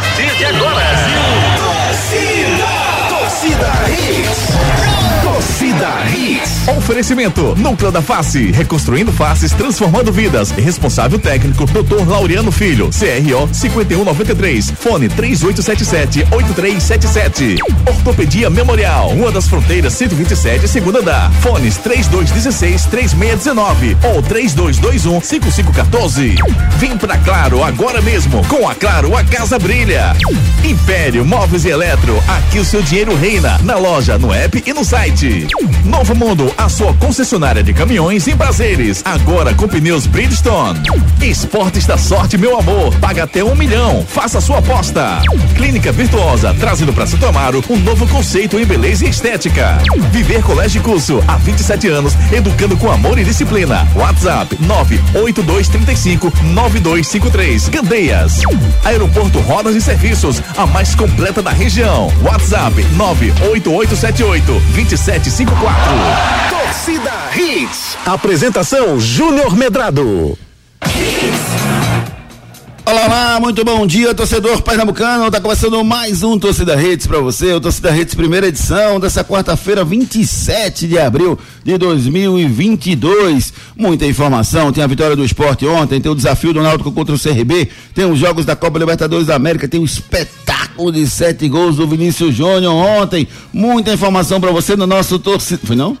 partir de agora. Torcida, torcida Hits. Hits. Oferecimento: Núcleo da Face, reconstruindo faces, transformando vidas. Responsável técnico: Dr. Laureano Filho, CRO 5193, fone 3877-8377. Ortopedia Memorial, Rua das Fronteiras 127, segunda andar. Fones 3216-3619 ou 3221-5514. Vem pra Claro agora mesmo. Com a Claro, a casa brilha. Império Móveis e Eletro, aqui o seu dinheiro reina. Na loja, no app e no site. Novo Mundo, a sua concessionária de caminhões em prazeres. Agora com pneus Bridgestone. Esportes da sorte, meu amor. Paga até um milhão. Faça sua aposta. Clínica Virtuosa, trazendo para Santo Amaro um novo conceito em beleza e estética. Viver Colégio Curso, há 27 anos, educando com amor e disciplina. WhatsApp 98235 9253. Candeias. Aeroporto Rodas e Serviços, a mais completa da região. WhatsApp 98878 2754. Torcida Hits. Apresentação Júnior Medrado. Olá, olá, muito bom dia, torcedor pernambucano. Tá começando mais um Torcida Redes para você, o Torcida Redes primeira edição dessa quarta-feira, 27 de abril de 2022. Muita informação, tem a vitória do esporte ontem, tem o desafio do Náutico contra o CRB, tem os jogos da Copa Libertadores da América, tem o espetáculo de sete gols do Vinícius Júnior ontem. Muita informação para você no nosso torcida. Foi não?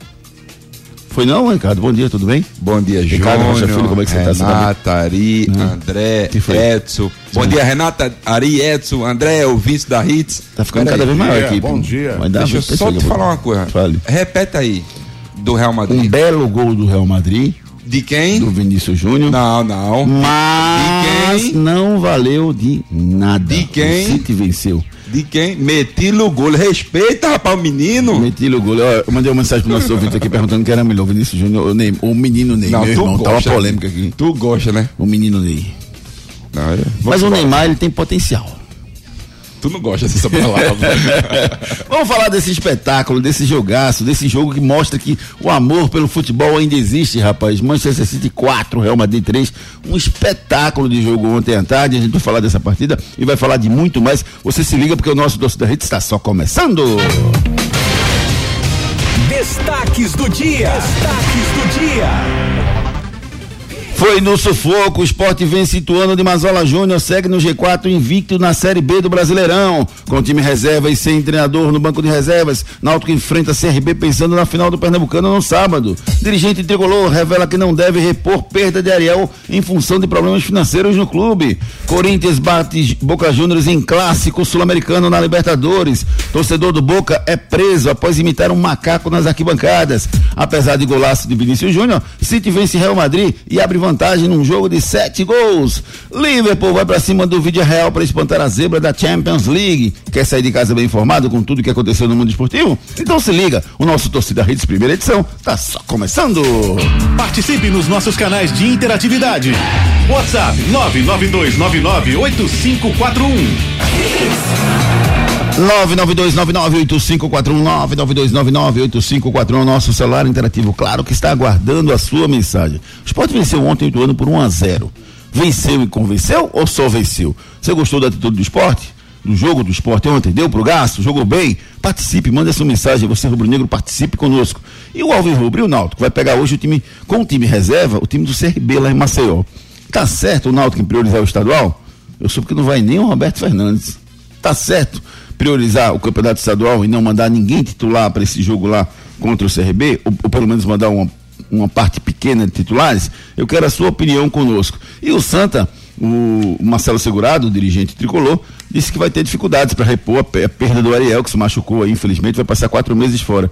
Foi não, Ricardo? Bom dia, tudo bem? Bom dia, Ricardo Júnior, Filho, como é que você tá? Você tá bem? Renata, Ari, Hum. André? Edson. Bom dia, Renata, Ari, Edson, André, o vice da Hits. Tá ficando Pera cada aí. vez maior aqui. bom dia. Vai dar Deixa eu só que te falar uma coisa. Fale. Repete aí, do Real Um Madrid. belo gol do Real Madrid, De quem? do Vinícius Júnior. Não, não. Mas De quem? não valeu de nada. De quem? O City venceu. De quem? Metilo gol. Respeita, rapaz, o menino. Meti o gol. Ó, Eu mandei uma mensagem pro nosso ouvinte aqui perguntando quem era melhor, Vinícius Júnior ou Ney, o menino Ney. Não, meu irmão, tá uma gosta. polêmica aqui. Tu gosta, né? O menino Ney. Não, Mas o. Neymar, ele tem potencial. Tu não gosta dessa palavra. Vamos falar desse espetáculo, desse jogaço, desse jogo que mostra que o amor pelo futebol ainda existe, rapaz. Manchester City 4, Real Madrid 3. Um espetáculo de jogo ontem à tarde. A gente vai falar dessa partida e vai falar de muito mais. Você se liga porque o nosso Doce da Rede está só começando. Destaques do dia. Destaques do dia. Foi no sufoco, o esporte vem situando de Mazola Júnior, segue no G4 invicto na Série B do Brasileirão. Com time reserva e sem treinador no banco de reservas, Náutico enfrenta CRB pensando na final do Pernambucano no sábado. Dirigente tricolor revela que não deve repor perda de Ariel em função de problemas financeiros no clube. Corinthians bate Boca Juniors em clássico sul-americano na Libertadores. Torcedor do Boca é preso após imitar um macaco nas arquibancadas. Apesar de golaço de Vinícius Júnior, City vence Real Madrid e abre vantagem num jogo de sete gols. Liverpool vai pra cima do vídeo real para espantar a zebra da Champions League. Quer sair de casa bem informado com tudo que aconteceu no mundo esportivo? Então se liga, o nosso Torcida Redes primeira edição tá só começando. Participe nos nossos canais de interatividade. WhatsApp 992998541. 992998541 992998541 nosso celular interativo, claro que está aguardando a sua mensagem. O Sport venceu ontem Ituano por 1 a 0. Venceu e convenceu ou só venceu? Você gostou da atitude do esporte? Do jogo do esporte ontem? Deu pro gasto? Jogou bem? Participe, manda sua mensagem. Você, rubro-negro, participe conosco. E o Alvin Rubro e o Náutico vai pegar hoje o time, com o time reserva, o time do CRB lá em Maceió. Tá certo o Náutico em priorizar o estadual? Eu soube que não vai nem o Roberto Fernandes. Tá certo priorizar o campeonato estadual e não mandar ninguém titular para esse jogo lá contra o CRB, ou, ou pelo menos mandar uma, uma parte pequena de titulares? Eu quero a sua opinião conosco. E o Santa, o Marcelo Segurado, o dirigente tricolor, disse que vai ter dificuldades para repor a, pe- a perda do Ariel, que se machucou aí, infelizmente, vai passar quatro meses fora.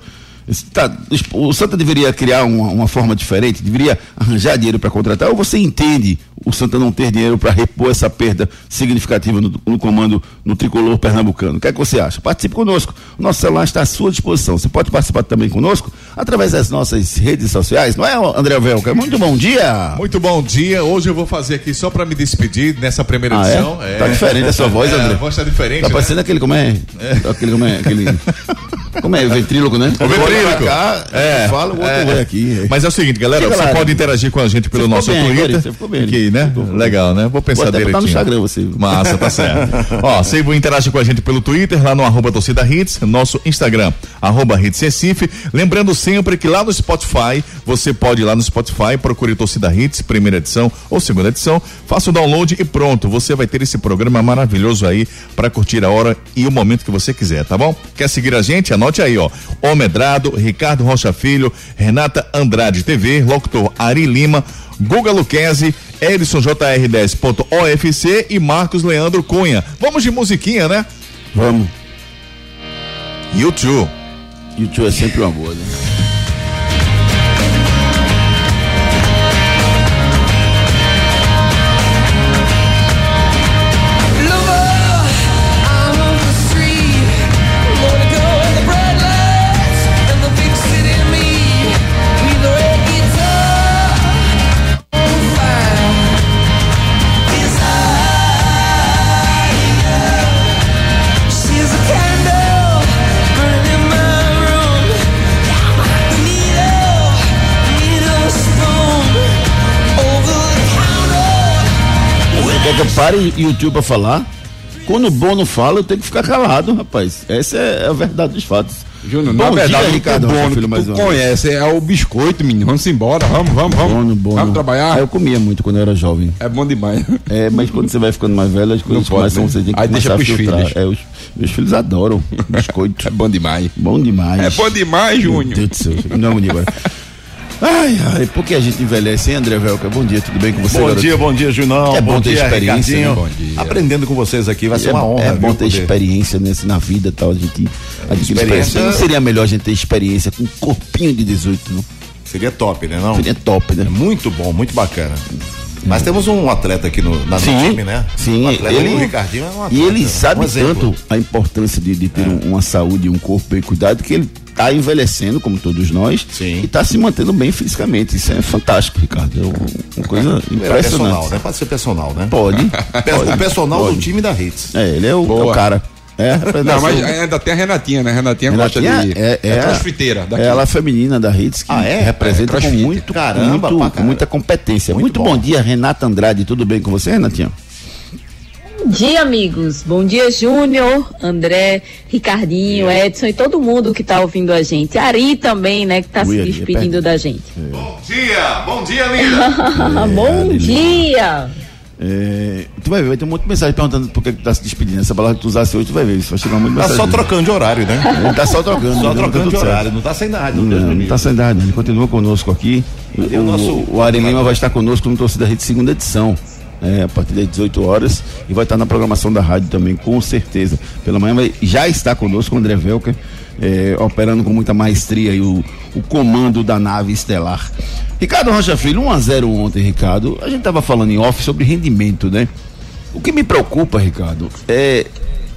Tá, o Santa deveria criar uma, uma forma diferente, deveria arranjar dinheiro para contratar, ou você entende o Santa não ter dinheiro para repor essa perda significativa no, no comando no tricolor pernambucano? O que é que você acha? Participe conosco. O nosso celular está à sua disposição. Você pode participar também conosco através das nossas redes sociais, não é, André Velca? Muito bom dia! Muito bom dia. Hoje eu vou fazer aqui só pra me despedir nessa primeira Ah, é? edição. Tá diferente a sua voz, É, André. A voz tá diferente. Tá né? parecendo aquele como é? Aquele como é? Aquele. Como é? Ventríloco, né? O ventríloco. Cá, É, fala, o outro é. aqui. Mas é o seguinte, galera, Chega você lá. pode interagir com a gente pelo nosso ficou bem, Twitter. Gary, você ficou bem. Aqui, né? Legal, né? Vou pensar Vou até direitinho. no Instagram você. Massa, tá certo. Ó, você interage com a gente pelo Twitter, lá no arroba torcida hits, nosso Instagram, arroba hits Recife. Lembrando sempre que lá no Spotify, você pode ir lá no Spotify, procure torcida hits, primeira edição ou segunda edição, faça o download e pronto, você vai ter esse programa maravilhoso aí para curtir a hora e o momento que você quiser, tá bom? Quer seguir a gente? Anote aí, ó. O Medrado, Ricardo Rocha Filho, Renata Andrade TV, locutor Ari Lima, Guga Luquezzi, Edson JR10.ofc e Marcos Leandro Cunha. Vamos de musiquinha, né? Vamos. YouTube. YouTube é sempre uma boa, né? Você quer que eu pare YouTube pra falar? Quando o Bono fala, eu tenho que ficar calado, rapaz. Essa é a verdade dos fatos. Júnior, na verdade, dia, o Ricardo Rocha Bono Filho, mais tu conhece é o biscoito, menino. Vamos embora, vamos, vamos, vamos. Bono, Bono. Vamos trabalhar? Ah, eu comia muito quando eu era jovem. É bom demais. É, mas quando você vai ficando mais velho, as coisas Não começam, né? você tem que Aí deixa pros filhos. É, os, meus filhos adoram biscoito. É bom demais. Bom demais. É bom demais, Meu Júnior. Deus do céu, agonia agora. Ai, ai, por que a gente envelhece, hein, André Velca? Bom dia, tudo bem com você, Bom garoto? dia, bom dia, Junão. É bom ter dia, experiência, né? Bom dia. Aprendendo com vocês aqui, vai ser é, uma honra. é bom viu, ter poder- experiência nesse, na vida e tal. A gente Experiência- experiência. Não seria melhor a gente ter experiência com um corpinho de 18, não? Seria top, né? Não? Seria top, né? É muito bom, muito bacana. Mas temos um atleta aqui no, na, no Sim, time, né? sim. O atleta, ele, o Ricardinho é um atleta. e ele sabe um tanto a importância de, de ter um- uma saúde e um corpo bem cuidado que ele está envelhecendo, como todos nós, Sim. e está se mantendo bem fisicamente. Isso é fantástico, Ricardo. É um- uma coisa Era impressionante. personal, né? Pode ser personal, né? Pode. Pode, o personal pode. do time da Hits. É, ele é o, é o cara. É, a Não, mas ainda tem a Renatinha, né? Renatinha, gosta Renatinha de. é, é, a- crossfiteira daqui. é ela feminina da Hits que Ah, é? representa É, com muito, Caramba, muito, com muita competência. Muito, Muito bom. bom. dia, Renata Andrade. Tudo bem com você, Renatinha? Bom dia, amigos. Bom dia, Júnior, André, Ricardinho, Edson e todo mundo que está ouvindo a gente. Ari também, né, que está Ui, se Ari, despedindo é da gente. Bom dia, bom dia, linda. Bom dia! É, tu vai ver, vai ter um monte de mensagem perguntando por que, tu tá se despedindo. Essa palavra que tu usasse hoje, tu vai ver. Isso vai chegar muito Tá só trocando de horário, né? Ele tá só trocando. Só né? Tá trocando tudo de certo. horário, não tá sem nada. Deus me Não, não tá sem nada, ele continua conosco aqui. O, o nosso- o Ari Lima vai estar conosco no Torcida Rede segunda edição. É, a partir das 18 horas e vai estar na programação da rádio também, com certeza. Pela manhã vai, já está conosco o André Velker, é, operando com muita maestria aí o, o comando da nave estelar. Ricardo Rocha Filho, 1x0 ontem, Ricardo. A gente estava falando em off sobre rendimento, né? O que me preocupa, Ricardo, é,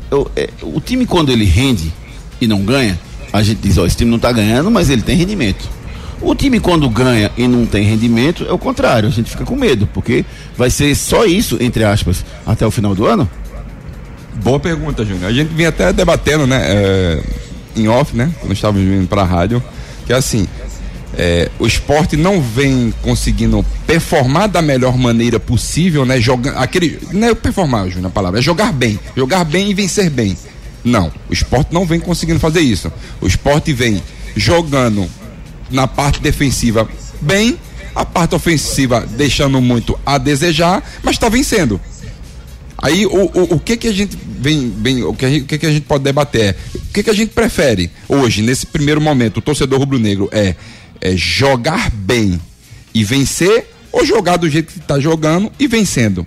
eu- é, o time quando ele rende e não ganha, a gente diz, ó, esse time não tá ganhando, mas ele tem rendimento. O time quando ganha e não tem rendimento, é o contrário, a gente fica com medo, porque vai ser só isso, entre aspas, até o final do ano? Boa pergunta, Júnior. A gente vinha até debatendo, né, é, em off, né, quando estávamos vindo para a rádio, que é assim, é, o esporte não vem conseguindo performar da melhor maneira possível, né, jogar aquele, não é performar, Júnior, a palavra, é jogar bem, jogar bem e vencer bem. Não, o esporte não vem conseguindo fazer isso. O esporte vem jogando na parte defensiva bem, a parte ofensiva deixando muito a desejar, mas está vencendo. Aí o, o, o que que a gente vem, vem o, que o que que a gente pode debater o que que a gente prefere hoje, nesse primeiro momento, o torcedor rubro-negro é, é jogar bem e vencer ou jogar do jeito que está jogando e vencendo?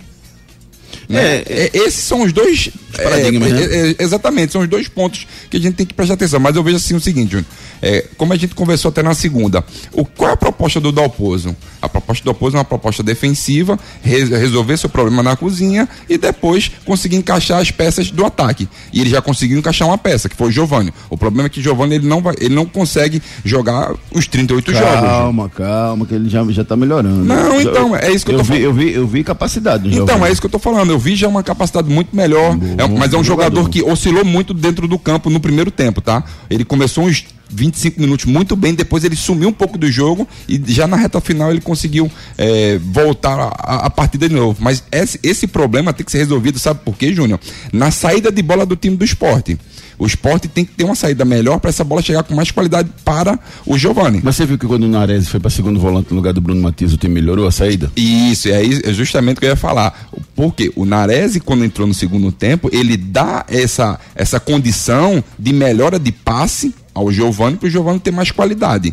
Né? É, esses são os dois paradigmas, é, né? é, é, exatamente, são os dois pontos que a gente tem que prestar atenção. Mas eu vejo assim o seguinte, Júnior, é, como a gente conversou até na segunda, o, qual é a proposta do Dalpozo? Proposta do Oposto é uma proposta defensiva, re- resolver seu problema na cozinha e depois conseguir encaixar as peças do ataque. E ele já conseguiu encaixar uma peça, que foi o Giovanni. O problema é que o Giovanni ele não, vai, ele não consegue jogar os 38 jogos. Calma, calma, que ele já, já tá melhorando. Não, então, é isso que eu tô vi, falando. eu vi, eu vi capacidade no Então, Giovani. é isso que eu tô falando. Eu vi já uma capacidade muito melhor. É mas é um jogador, jogador. que oscilou muito dentro do campo no primeiro tempo, tá? Ele começou uns 25 minutos muito bem, depois ele sumiu um pouco do jogo e já na reta final ele conseguiu é, voltar a, a- partida de novo. Mas esse, esse problema tem que ser resolvido, sabe por quê, Júnior? Na saída de bola do time do esporte. O esporte tem que ter uma saída melhor para essa bola chegar com mais qualidade para o Giovani. Mas você viu que quando o Nares foi para segundo volante no lugar do Bruno Matias, o time melhorou a saída? Isso, é é justamente o que eu ia falar. Porque o Narese, quando entrou no segundo tempo, ele dá essa, essa condição de melhora de passe ao Giovani para o Giovani ter mais qualidade.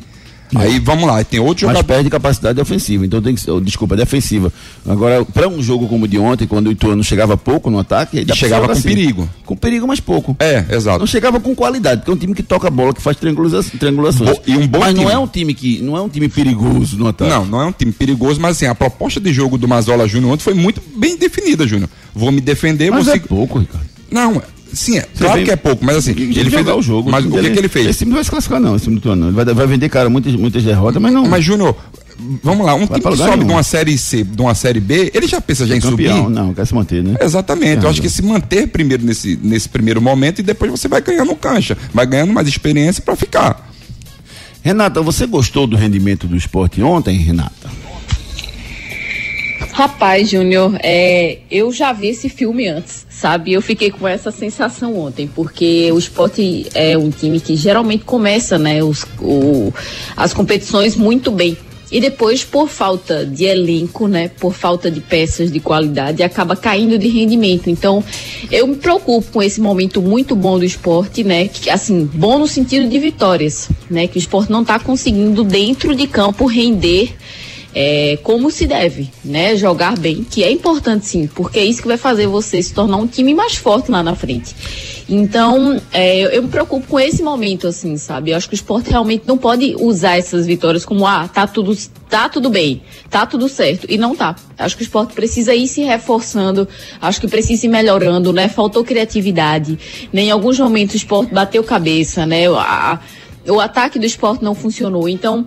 Aí vamos lá, tem outro Mas jogador. perde capacidade ofensiva, então tem que ser, desculpa, defensiva. Agora, para um jogo como o de ontem, quando o Ituano chegava pouco no ataque, pra chegava com assim. perigo. Com perigo, mas pouco. É, exato. Não chegava com qualidade, porque é um time que toca a bola, que faz triangula- triangulações. Bo- e um bom mas não time. é um time que não é um time perigoso no ataque. Não, não é um time perigoso, mas assim, a proposta de jogo do Mazola Júnior ontem foi muito bem definida, Júnior. Vou me defender, mas vou é pouco, Ricardo. Não, sim, é, claro vem- que é pouco, mas assim, Ele fez o jogo. Mas o que, que ele fez? Esse time não vai se classificar, não, esse time do. Ele vai, vai vender, cara, muitas, muitas derrotas, mas não. Mas, Júnior, vamos lá, um time que sobe de nenhum. uma série C, de uma série B, ele já pensa já em campeão, subir. não, quer se manter, né? Exatamente. Eu acho que se manter primeiro nesse, nesse primeiro momento e depois você vai ganhando cancha, vai ganhando mais experiência para ficar. Renata, você gostou do rendimento do esporte ontem, Renata? Rapaz, Júnior, é, eu já vi esse filme antes, sabe? Eu fiquei com essa sensação ontem, porque o esporte é um time que geralmente começa, né, os, o- as competições muito bem. E depois, por falta de elenco, né, por falta de peças de qualidade, acaba caindo de rendimento. Então, eu me preocupo com esse momento muito bom do esporte, né, que, assim, bom no sentido de vitórias, né, que o esporte não está conseguindo dentro de campo render é, como se deve, né? Jogar bem, que é importante sim, porque é isso que vai fazer você se tornar um time mais forte lá na frente. Então, é, eu, eu me preocupo com esse momento, assim, sabe? Eu acho que o esporte realmente não pode usar essas vitórias como, ah, tá tudo, tá tudo bem, tá tudo certo. E não tá. Acho que o esporte precisa ir se reforçando, acho que precisa ir melhorando, né? Faltou criatividade, né? Em alguns momentos o esporte bateu cabeça, né? A- o ataque do esporte não funcionou. Então,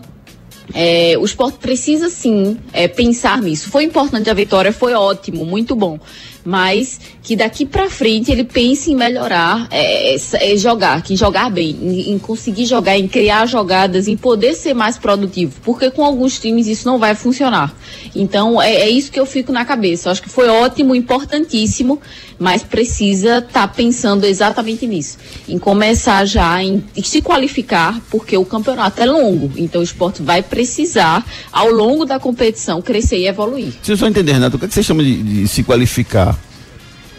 é, o esporte precisa sim é, pensar nisso. Foi importante a vitória, foi ótimo, muito bom. Mas que daqui pra frente ele pense em melhorar, é, é, jogar, que jogar bem, em, em conseguir jogar, em criar jogadas, em poder ser mais produtivo. Porque com alguns times isso não vai funcionar. Então é, é isso que eu fico na cabeça. Acho que foi ótimo, importantíssimo, mas precisa estar pensando exatamente nisso. Em começar já em, em se qualificar, porque o campeonato é longo. Então o esporte vai precisar, ao longo da competição, crescer e evoluir. Deixa eu só entender, Renato, o que, é que você chama de, de se qualificar?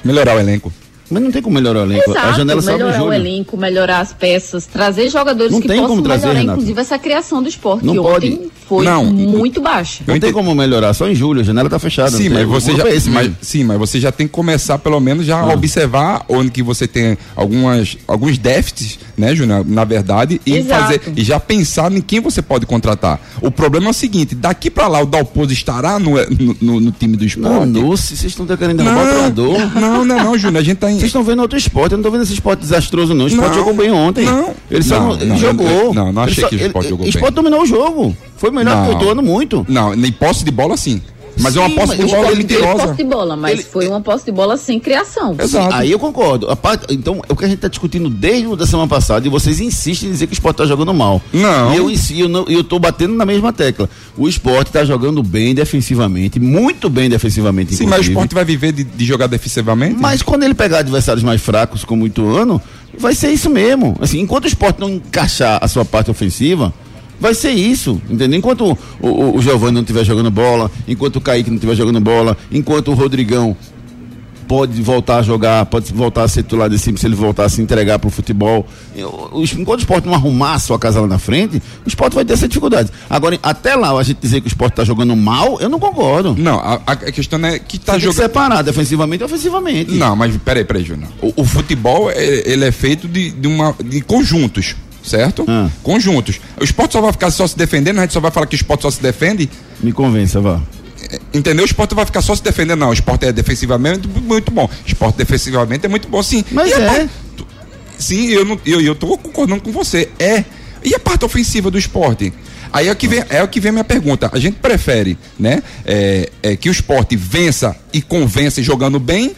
Melhorar o elenco. Mas não tem como melhorar o elenco. a Exato, janela só abre em melhorar o elenco, melhorar as peças, trazer jogadores Não que tem possam como trazer, melhorar, Renato. inclusive essa criação do esporte, Não que pode. Foi Não. muito baixa. Não tem como melhorar, só em julho, a janela tá fechada. Sim, não mas você já, mas, sim, mas você já tem que começar pelo menos já a observar onde que você tem algumas alguns déficits, né, Júnior, na verdade, e Exato. fazer e já pensar em quem você pode contratar. O problema é o seguinte, daqui pra lá o Dalpozo estará no, no, no- no time do Não, esporte? Nossa, vocês estão querendo derrubar o treinador. não, não, não, Júnior, a gente tá em Vocês estão vendo outro esporte, eu não tô vendo esse esporte desastroso, não. O esporte Não, jogou bem ontem. não. Ele só Não, não, ele não, jogou. não, não Ele achei só- que o esporte ele- jogou O esporte bem. dominou o jogo. Foi melhor que o Ituano muito. Não, nem posse de bola sim. Mas é uma Sim, posse de bola Teve mentirosa. posse de bola, mas Ele- foi uma posse de bola sem criação. Exato. Aí eu concordo. A parte- então, é o que a gente está discutindo desde o da semana passada e vocês insistem em dizer que o esporte está jogando mal. Não. E eu, eu, não- eu tô batendo na mesma tecla. O esporte está jogando bem defensivamente, muito bem defensivamente. Sim, mas o inclusive. esporte vai viver de, de jogar defensivamente? Mas quando ele pegar adversários mais fracos, como o Ituano, vai ser isso mesmo. Assim, enquanto o esporte não encaixar a sua parte ofensiva, vai ser isso. Entendeu? Enquanto o, o, o Giovanni não estiver jogando bola, enquanto o Kaique não estiver jogando bola, enquanto o Rodrigão pode voltar a jogar, pode voltar a ser titular de cima se ele voltar a se entregar para o futebol. Enquanto o esporte não arrumar a sua casa lá na frente, o esporte vai ter essa dificuldade. Agora, até lá, a gente dizer que o esporte está jogando mal, eu não concordo. Não, a, a questão é que tá Tem que jogando. separar defensivamente e ofensivamente. Não, mas peraí, peraí, Júnior. O, o futebol, é- ele é feito de, de, uma, de conjuntos. Certo? Ah. Conjuntos. O esporte só vai ficar só se defendendo, a gente só vai falar que o esporte só se defende. Me convença, vá. Entendeu? O esporte vai ficar só se defendendo. Não, o esporte é defensivamente muito bom. O esporte defensivamente é muito bom, sim. Mas E é. parte- Sim, eu, não, eu, eu tô concordando com você. É. E a parte ofensiva do esporte? Aí é o que vem, é o que vem a minha pergunta. A gente prefere, né, é, é, que o esporte vença e convença jogando bem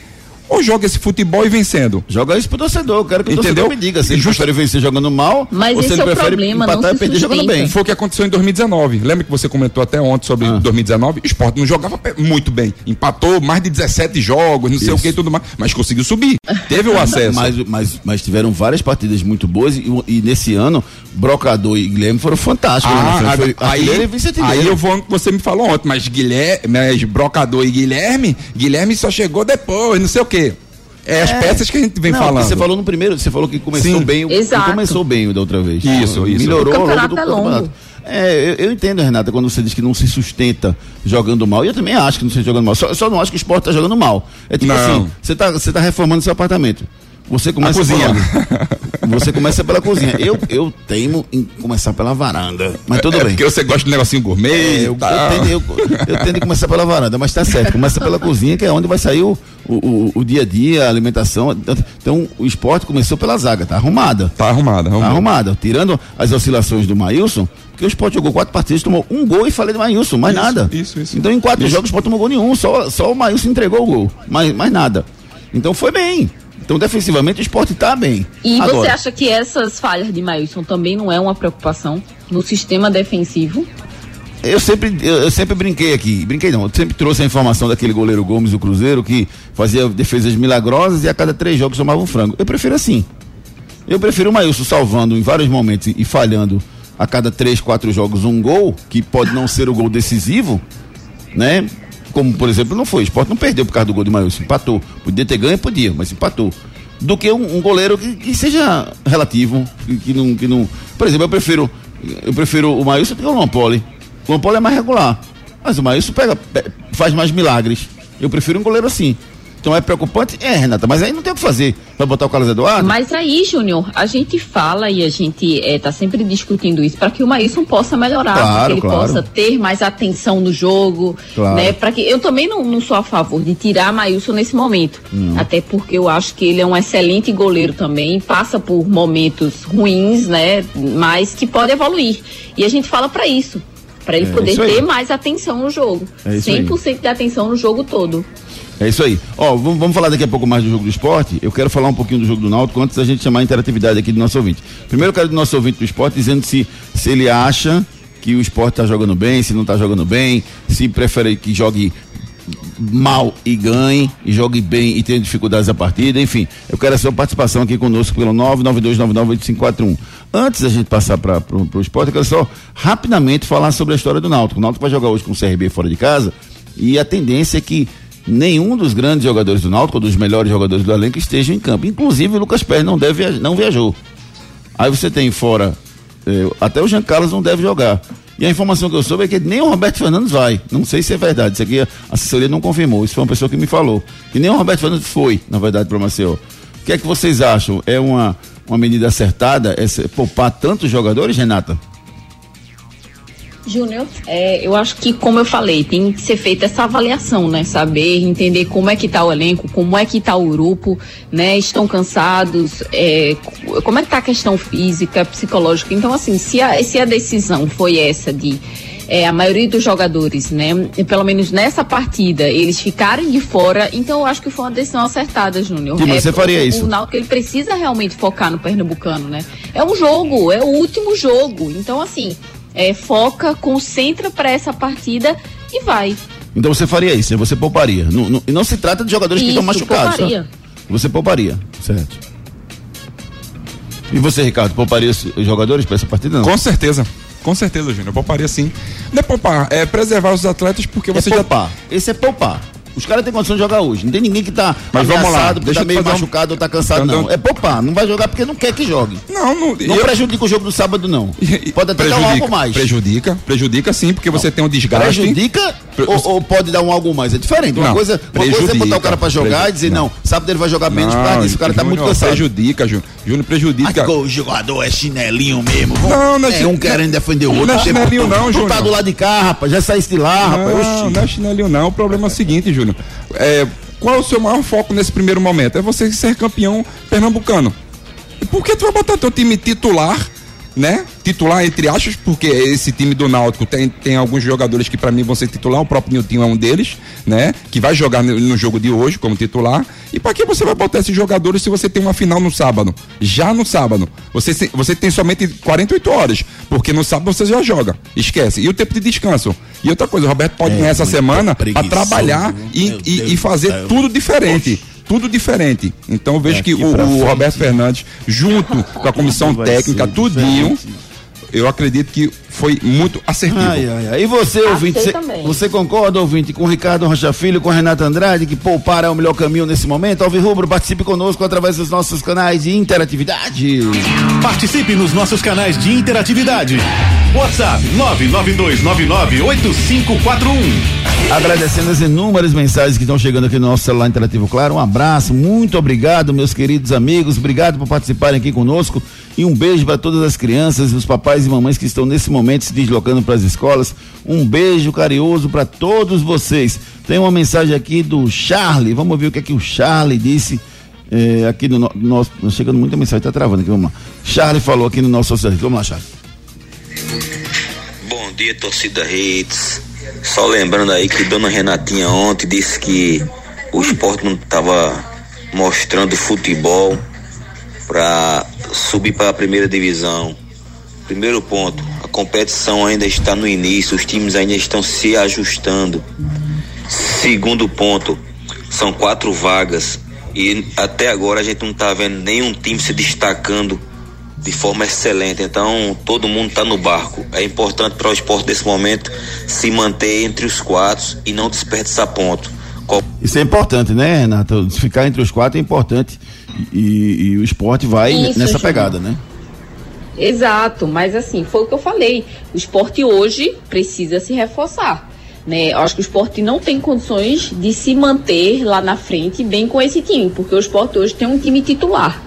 ou joga esse futebol e vencendo? Joga isso pro torcedor. Eu quero que o Entendeu? torcedor me diga se ele Justa- prefere vencer jogando mal Mas ou se esse ele é o prefere problema, não empatar se e perder jogando bem. Foi o que aconteceu em 2019. Lembra que você comentou até ontem sobre Ah. 2019? O esporte não jogava muito bem. Empatou mais de 17 jogos, não sei o Isso. que e tudo mais. Mas conseguiu subir. Teve o acesso. Mas, mas, mas tiveram várias partidas muito boas e, e nesse ano, Brocador e Guilherme foram fantásticos. Ah, né? Foi aí, vice-artilheiro. aí eu vou que você me falou ontem, mas Guilherme, mas Brocador e Guilherme, Guilherme só chegou depois, não sei o quê. É as peças que a gente vem Não, falando. Você falou no primeiro, você falou que começou Sim. bem, o- Exato. que começou bem o da outra vez. Isso, isso. Melhorou O ao longo campeonato do é longo. campeonato. É, eu, eu entendo, Renata, quando você diz que não se sustenta jogando mal. E eu também acho que não se jogando mal. Só, só não acho que o esporte tá jogando mal. É tipo Não. assim, você tá, você tá reformando seu apartamento. Você começa A cozinha. falando- Você começa pela cozinha. Eu, eu teimo em começar pela varanda. Mas tudo é bem. porque você gosta de negocinho gourmet. É, eu, eu, tendo, eu, eu tendo começar pela varanda, mas tá certo. Começa pela cozinha, que é onde vai sair o, o, o- dia a dia, a alimentação. Então, o esporte começou pela zaga, tá arrumada. Tá arrumada, Tá arrumada. arrumada. Tirando as oscilações do Maílson, porque o esporte jogou quatro partidas, tomou um gol e falei do Maílson, mais Isso, nada. isso, isso. Então, em quatro Isso. jogos, o esporte tomou gol nenhum, só, só o Maílson entregou o gol, mais, mais nada. Então, foi bem. Então, defensivamente, o esporte tá bem. E você Agora, acha que essas falhas de Maílson também não é uma preocupação no sistema defensivo? Eu sempre, eu sempre brinquei aqui, brinquei não, eu sempre trouxe a informação daquele goleiro Gomes do Cruzeiro que fazia defesas milagrosas e a cada três jogos tomava um frango. Eu prefiro assim. Eu prefiro o Maílson salvando em vários momentos e falhando a cada três, quatro jogos um gol, que pode não ser o gol decisivo, né? Como, por exemplo, não foi. O Sport não perdeu por causa do gol de Maílson, empatou. Podia ter ganho, podia, mas empatou. Do que um, um goleiro que, que seja relativo, que, que não, que não. Por exemplo, eu prefiro, eu prefiro o Maílson do que o Lampoli. O Lampoli é mais regular. Mas o Maílson pega, pe- faz mais milagres. Eu prefiro um goleiro assim. Então é preocupante? É, Renata, mas aí não tem o que fazer. Vai botar o Carlos Eduardo? Mas aí, Júnior, a gente fala e a gente está sempre discutindo isso para que o Maílson possa melhorar, Claro, para que ele claro. possa ter mais atenção no jogo, Claro. né? Para que eu também não, não sou a favor de tirar Maílson nesse momento, até porque eu acho que ele é um excelente goleiro também, passa por momentos ruins, né? Mas que pode evoluir. E a gente fala para isso, para ele É poder ter mais atenção no jogo, É isso aí. 100% de atenção no jogo todo. É isso aí. Ó, vamos, vamos falar daqui a pouco mais do jogo do esporte. Eu quero falar um pouquinho do jogo do Náutico antes da gente chamar a interatividade aqui do nosso ouvinte. Primeiro eu quero do nosso ouvinte do esporte dizendo se, se ele acha que o esporte está jogando bem, se não está jogando bem, se prefere que jogue mal e ganhe, e jogue bem e tenha dificuldades da partida, enfim. Eu quero a sua participação aqui conosco pelo 992998541. Antes da gente passar para o esporte, eu quero só rapidamente falar sobre a história do Náutico. O Náutico vai jogar hoje com o CRB fora de casa e a tendência é que nenhum dos grandes jogadores do Náutico, dos melhores jogadores do elenco, estejam em campo. Inclusive o Lucas Pérez não, deve, não viajou. Aí você tem fora, eh, até o Jean Carlos não deve jogar. E a informação que eu soube é que nem o Roberto Fernandes vai. Não sei se é verdade, isso aqui a assessoria não confirmou. Isso foi uma pessoa que me falou. Que nem o Roberto Fernandes foi, na verdade, para o Maceió. O que é que vocês acham? É uma, uma medida acertada? É se- poupar tantos jogadores, Renata? Júnior, é, eu acho que, como eu falei, tem que ser feita essa avaliação, né? Saber, entender como é que tá o elenco, como é que tá o grupo, né? Estão cansados, é, co- como é que tá a questão física, psicológica. Então, assim, se a, se a decisão foi essa de é, a maioria dos jogadores, né? e Pelo menos nessa partida, eles ficarem de fora, então eu acho que foi uma decisão acertada, Júnior. Mas É, você faria o- isso? O Náutico, ele precisa realmente focar no Pernambucano, né? É um jogo, é o último jogo. Então, assim, é, foca, concentra para essa partida e vai. Então você faria isso, você pouparia. Não, não- e não se trata de jogadores que estão Isso, machucados. tá? pouparia. Você pouparia, certo. E você, Ricardo, pouparia os jogadores para essa partida? Não. Com certeza. Com certeza, Júnior. Eu pouparia sim. Não é poupar, é preservar os atletas porque É você já poupar. Esse é poupar. Os caras têm condição de jogar hoje. Não tem ninguém que tá Mas vamos lá, porque deixa tá meio fazer um- machucado ou tá cansado, Então, não. então- É poupar. Não vai jogar porque não quer que jogue. Não, não. Não eu- prejudica o jogo do sábado, não. Pode até dar um algo mais. Prejudica, prejudica sim, porque você tem um desgaste. Prejudica Ou, ou pode dar um algo mais? É diferente. Uma Não, coisa, uma coisa é botar o cara pra jogar prejudica. e dizer, Não. não, sábado ele vai jogar menos por causa disso. O cara tá muito cansado. Prejudica, Júnior. Júnior prejudica. Mas o jogador é chinelinho mesmo. Vamos- Não, não é é um querendo defender o outro. não é chinelinho não, Tu Júnior. tá do lado de cá, rapaz. Já saísse de lá, rapaz. Não, Oxi. não é chinelinho não. O problema é o seguinte, Júnior. É, qual é o seu maior foco nesse primeiro momento? É você ser campeão pernambucano. E por que tu vai botar teu time titular, né? Titular entre aspas, porque esse time do Náutico tem, tem alguns jogadores que pra mim vão ser titular, o próprio Nilton é um deles, né? Que vai jogar no, no jogo de hoje como titular. E pra que você vai botar esses jogadores se você tem uma final no sábado? Já no sábado. Você, você tem somente 48 horas, porque no sábado você já joga. Esquece. E o tempo de descanso. E outra coisa, o Roberto pode ganhar essa É semana preguiçoso, trabalhar e, e- Deus e fazer céu. tudo diferente. Tudo diferente. Então vejo que Daqui o, o Roberto Fernandes, junto com a comissão técnica, tudinho, eu acredito que foi muito assertivo. Ai, ai, ai. E você, ouvinte, você, você concorda, ouvinte, com o Ricardo Rocha Filho, com o Renato Andrade, que poupar é o melhor caminho nesse momento? Alvi Rubro, participe conosco através dos nossos canais de interatividade. Participe nos nossos canais de interatividade. WhatsApp 992998541. Agradecendo as inúmeras mensagens que estão chegando aqui no nosso celular interativo, claro. Um abraço, muito obrigado, meus queridos amigos. Obrigado por participarem aqui conosco. E um beijo para todas as crianças, os papais e mamães que estão nesse momento se deslocando para as escolas. Um beijo carinhoso para todos vocês. Tem uma mensagem aqui do Charlie. Vamos ver o que é que o Charlie disse. eh, aqui no no- nosso. Chegando muita mensagem, tá travando aqui, vamos lá. Charlie falou aqui no nosso social. Vamos lá, Charlie. Bom dia, torcida Hits. Só lembrando aí que Dona Renatinha ontem disse que o esporte não estava mostrando futebol para subir para a primeira divisão. Primeiro ponto, a competição ainda está no início, os times ainda estão se ajustando. Segundo ponto, são quatro vagas e até agora a gente não está vendo nenhum time se destacando de forma excelente. Então todo mundo está no barco. É importante para o esporte nesse momento se manter entre os quatro e não desperdiçar ponto. Isso é importante, né, Renato? Ficar entre os quatro é importante. E, e o esporte vai Isso, nessa Júnior. pegada, né? Exato, mas assim, foi o que eu falei. O esporte hoje precisa se reforçar. Né? Eu acho que o esporte não tem condições de se manter lá na frente bem com esse time, porque o esporte hoje tem um time titular.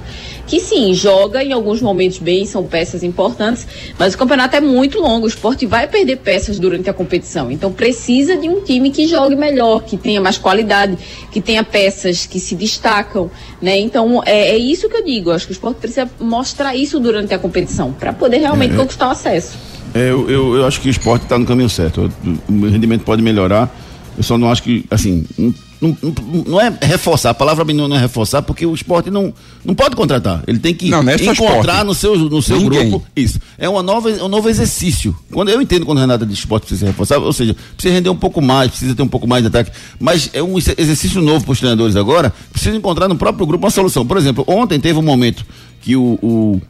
Que sim, joga em alguns momentos bem, são peças importantes, mas o campeonato é muito longo, o esporte vai perder peças durante a competição. Então precisa de um time que jogue melhor, que tenha mais qualidade, que tenha peças que se destacam, né? Então é, é isso que eu digo. Eu acho que o esporte precisa mostrar isso durante a competição, para poder realmente conquistar o acesso. É, eu, eu, eu acho que o esporte está no caminho certo. O rendimento pode melhorar. Eu só não acho que, assim, não, não, não- é reforçar. A palavra não não é reforçar, porque o esporte não, não pode contratar. Ele tem que Não, não é encontrar no seu, no seu Ninguém. grupo. Isso. É uma nova, é um novo exercício. Quando eu entendo quando o Renata diz que o esporte precisa reforçar, ou seja, precisa render um pouco mais, precisa ter um pouco mais de ataque. Mas é um ex- exercício novo para os treinadores agora. Precisa encontrar no próprio grupo uma solução. Por exemplo, ontem teve um momento que o, o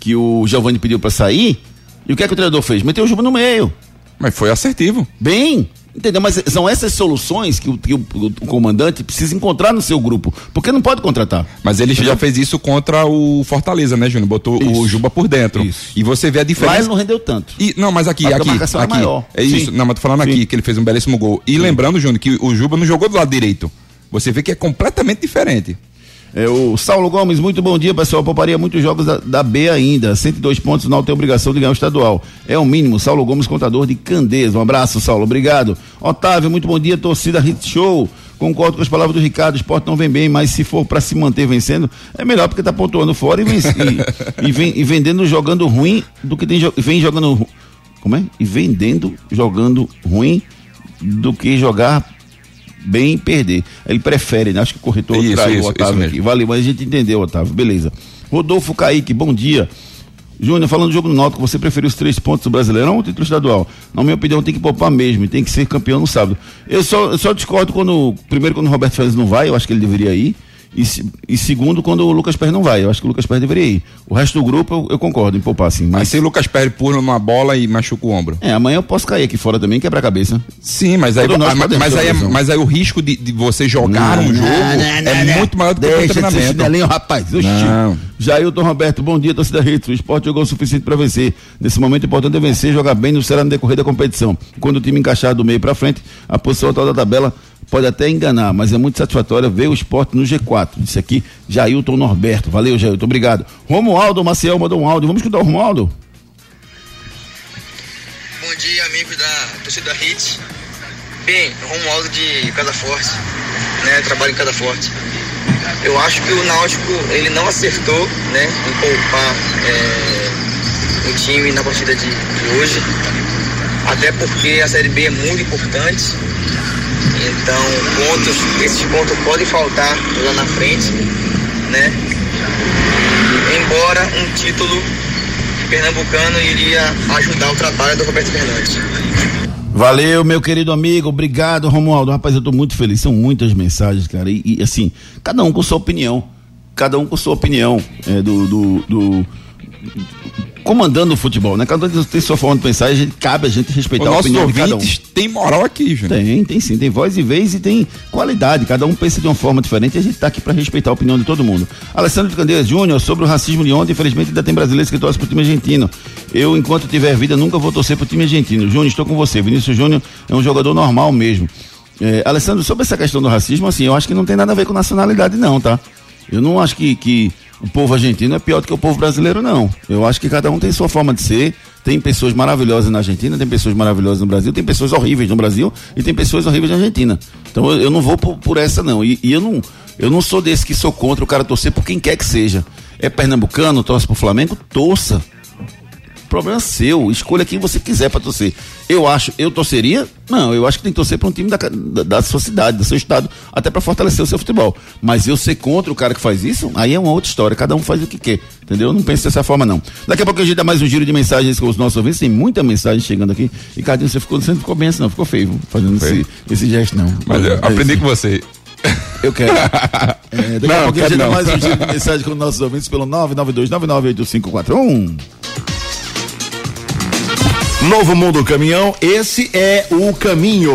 que o Giovanni pediu para sair. E o que é que o treinador fez? Meteu o Juba no meio. Mas foi assertivo. Bem, entendeu? Mas são essas soluções que o, que o- o comandante precisa encontrar no seu grupo. Porque não pode contratar. Mas ele já fez isso contra o Fortaleza, né, Júnior? Botou o Isso. Juba por dentro. Isso. E você vê a Lá diferença. ele não rendeu tanto. E, não, mas aqui, a aqui, é aqui. maior. É isso. Sim. Não, mas tô falando Sim. aqui que ele fez um belíssimo gol. E lembrando, Júnior, que o Juba não jogou do lado direito. Você vê que é completamente diferente. É, o Saulo Gomes, muito bom dia, pessoal. Pouparia muitos jogos da, da B ainda. 102 pontos, não tem obrigação de ganhar o estadual. É o mínimo. Saulo Gomes, contador de Candeias. Um abraço, Saulo. Obrigado. Otávio, muito bom dia, torcida Hit Show. Concordo com as palavras do Ricardo, o esporte não vem bem, mas se for para se manter vencendo, é melhor porque tá pontuando fora e, vence, e, e vem, e vendendo jogando ruim do que tem vem jogando. Como é? E vendendo jogando ruim do que jogar bem perder. Ele prefere, né? Acho que o corretor Isso, traiu isso, o Otávio aqui. Valeu, mas a gente entendeu, Otávio. Beleza. Rodolfo Kaique, bom dia. Júnior, falando do jogo do Náutico, você preferiu os três pontos do Brasileirão ou o título estadual? Na minha opinião, tem que poupar mesmo tem que ser campeão no sábado. Eu só, eu só discordo quando, primeiro, quando o Roberto Fernandes não vai, eu acho que ele deveria ir. E, e segundo, quando o Lucas Pérez não vai. Eu acho que o Lucas Pérez deveria ir. O resto do grupo eu, eu concordo em poupar, sim. Mas Mas se o Lucas Pérez pula numa bola e machuca o ombro. é, amanhã eu posso cair aqui fora também quebrar a cabeça. Sim, mas aí, mas, mas aí, lesão. mas aí o risco de, de você jogar um jogo é muito maior do que o de treinamento. chinelinho, rapaz. Oxi. Não. Jailton Roberto, bom dia, torcida Redes. O esporte jogou o suficiente para vencer. Nesse momento, o importante é vencer jogar bem no será no decorrer da competição. Quando o time encaixar do meio para frente, a posição atual da tabela pode até enganar, mas é muito satisfatória ver o esporte no G4. Disse aqui Jailton Norberto. Valeu, Jailton, obrigado. Romualdo Maciel mandou um áudio. Vamos escutar o Romualdo? Bom dia, amigos da torcida Hits. Bem, Romualdo de Casa Forte, né? Trabalho em Casa Forte. Eu acho que o Náutico ele não acertou, né, em poupar é, o time na partida de, de hoje. Até porque a Série B é muito importante. Então, pontos, esses pontos podem faltar lá na frente, né? Embora um título pernambucano iria ajudar o trabalho do Roberto Fernandes. Valeu, meu querido amigo. Obrigado, Romualdo. Rapaz, eu tô muito feliz. São muitas mensagens, cara. E, e, assim, cada um com sua opinião. Cada um com sua opinião é, do, do, do- comandando o futebol, né? Cada um tem sua forma de pensar e a gente, cabe a gente respeitar Os a opinião de cada um. têm moral aqui, Júnior. Tem, tem sim, tem voz e vez e tem qualidade. Cada um pensa de uma forma diferente e a gente tá aqui para respeitar a opinião de todo mundo. Alessandro de Candeias Júnior, sobre o racismo de ontem, infelizmente ainda tem brasileiros que torcem pro time argentino. Eu, enquanto tiver vida, nunca vou torcer pro time argentino. Júnior, estou com você. Vinícius Júnior é um jogador normal mesmo. É, Alessandro, sobre essa questão do racismo, assim, eu acho que não tem nada a ver com nacionalidade, não, tá? Eu não acho que, que o povo argentino é pior do que o povo brasileiro, não. Eu acho que cada um tem sua forma de ser. Tem pessoas maravilhosas na Argentina, tem pessoas maravilhosas no Brasil, tem pessoas horríveis no Brasil e tem pessoas horríveis na Argentina. Então eu, eu não vou por, por essa, não. E, e eu não. Eu não sou desse que sou contra o cara torcer por quem quer que seja. É pernambucano, torce pro Flamengo, torça. Problema é seu, escolha quem você quiser pra torcer. Eu acho, eu torceria? Não, eu acho que tem que torcer pra um time da, da, da sua cidade, do seu estado, até pra fortalecer o seu futebol. Mas eu ser contra o cara que faz isso, aí é uma outra história, cada um faz o que quer, entendeu? Eu não penso dessa forma, não. Daqui a pouco a gente dá mais um giro de mensagens com os nossos ouvintes, tem muita mensagem chegando aqui. E Cardinho, você ficou, você não ficou bem assim, não, ficou feio, fazendo esse, esse gesto, não. Mas eu É aprendi isso. com você. Eu quero. É, daqui Não, a pouco a gente dá mais um giro de mensagem com os nossos ouvintes pelo 992998541. Novo Mundo Caminhão, esse é o caminho.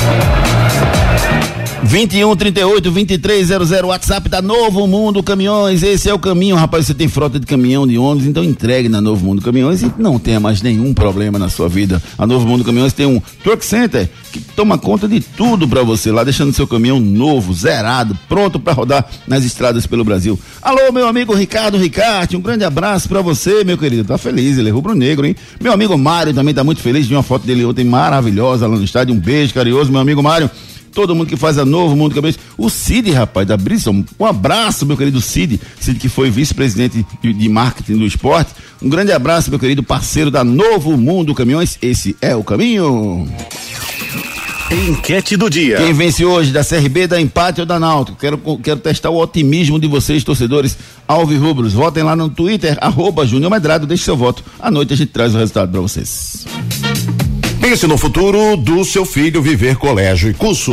Thank you. 21 38 2300 WhatsApp da Novo Mundo Caminhões. Esse é o caminho, rapaz. Você tem frota de caminhão, de ônibus, então entregue na Novo Mundo Caminhões e não tenha mais nenhum problema na sua vida. A Novo Mundo Caminhões tem um Truck Center que toma conta de tudo pra você lá, deixando seu caminhão novo, zerado, pronto pra rodar nas estradas pelo Brasil. Alô, meu amigo Ricardo Ricarte, um grande abraço pra você, meu querido. Tá feliz, ele é rubro-negro, hein? Meu amigo Mário também tá muito feliz de uma foto dele ontem maravilhosa lá no estádio. Um beijo carinhoso, meu amigo Mário todo mundo que faz a Novo Mundo Caminhões. O Cid, rapaz, da Brisson. Um abraço, meu querido Cid. Cid, que foi vice-presidente de, de marketing do esporte. Um grande abraço, meu querido parceiro da Novo Mundo Caminhões. Esse é o caminho. Enquete do dia. Quem vence hoje da CRB, da empate ou da Náutico? Quero, quero testar o otimismo de vocês, torcedores alvirrubros. Votem lá no Twitter, arroba Júnior Medrado, deixe seu voto. À noite a gente traz o resultado para vocês. Pense no futuro do seu filho viver colégio e curso.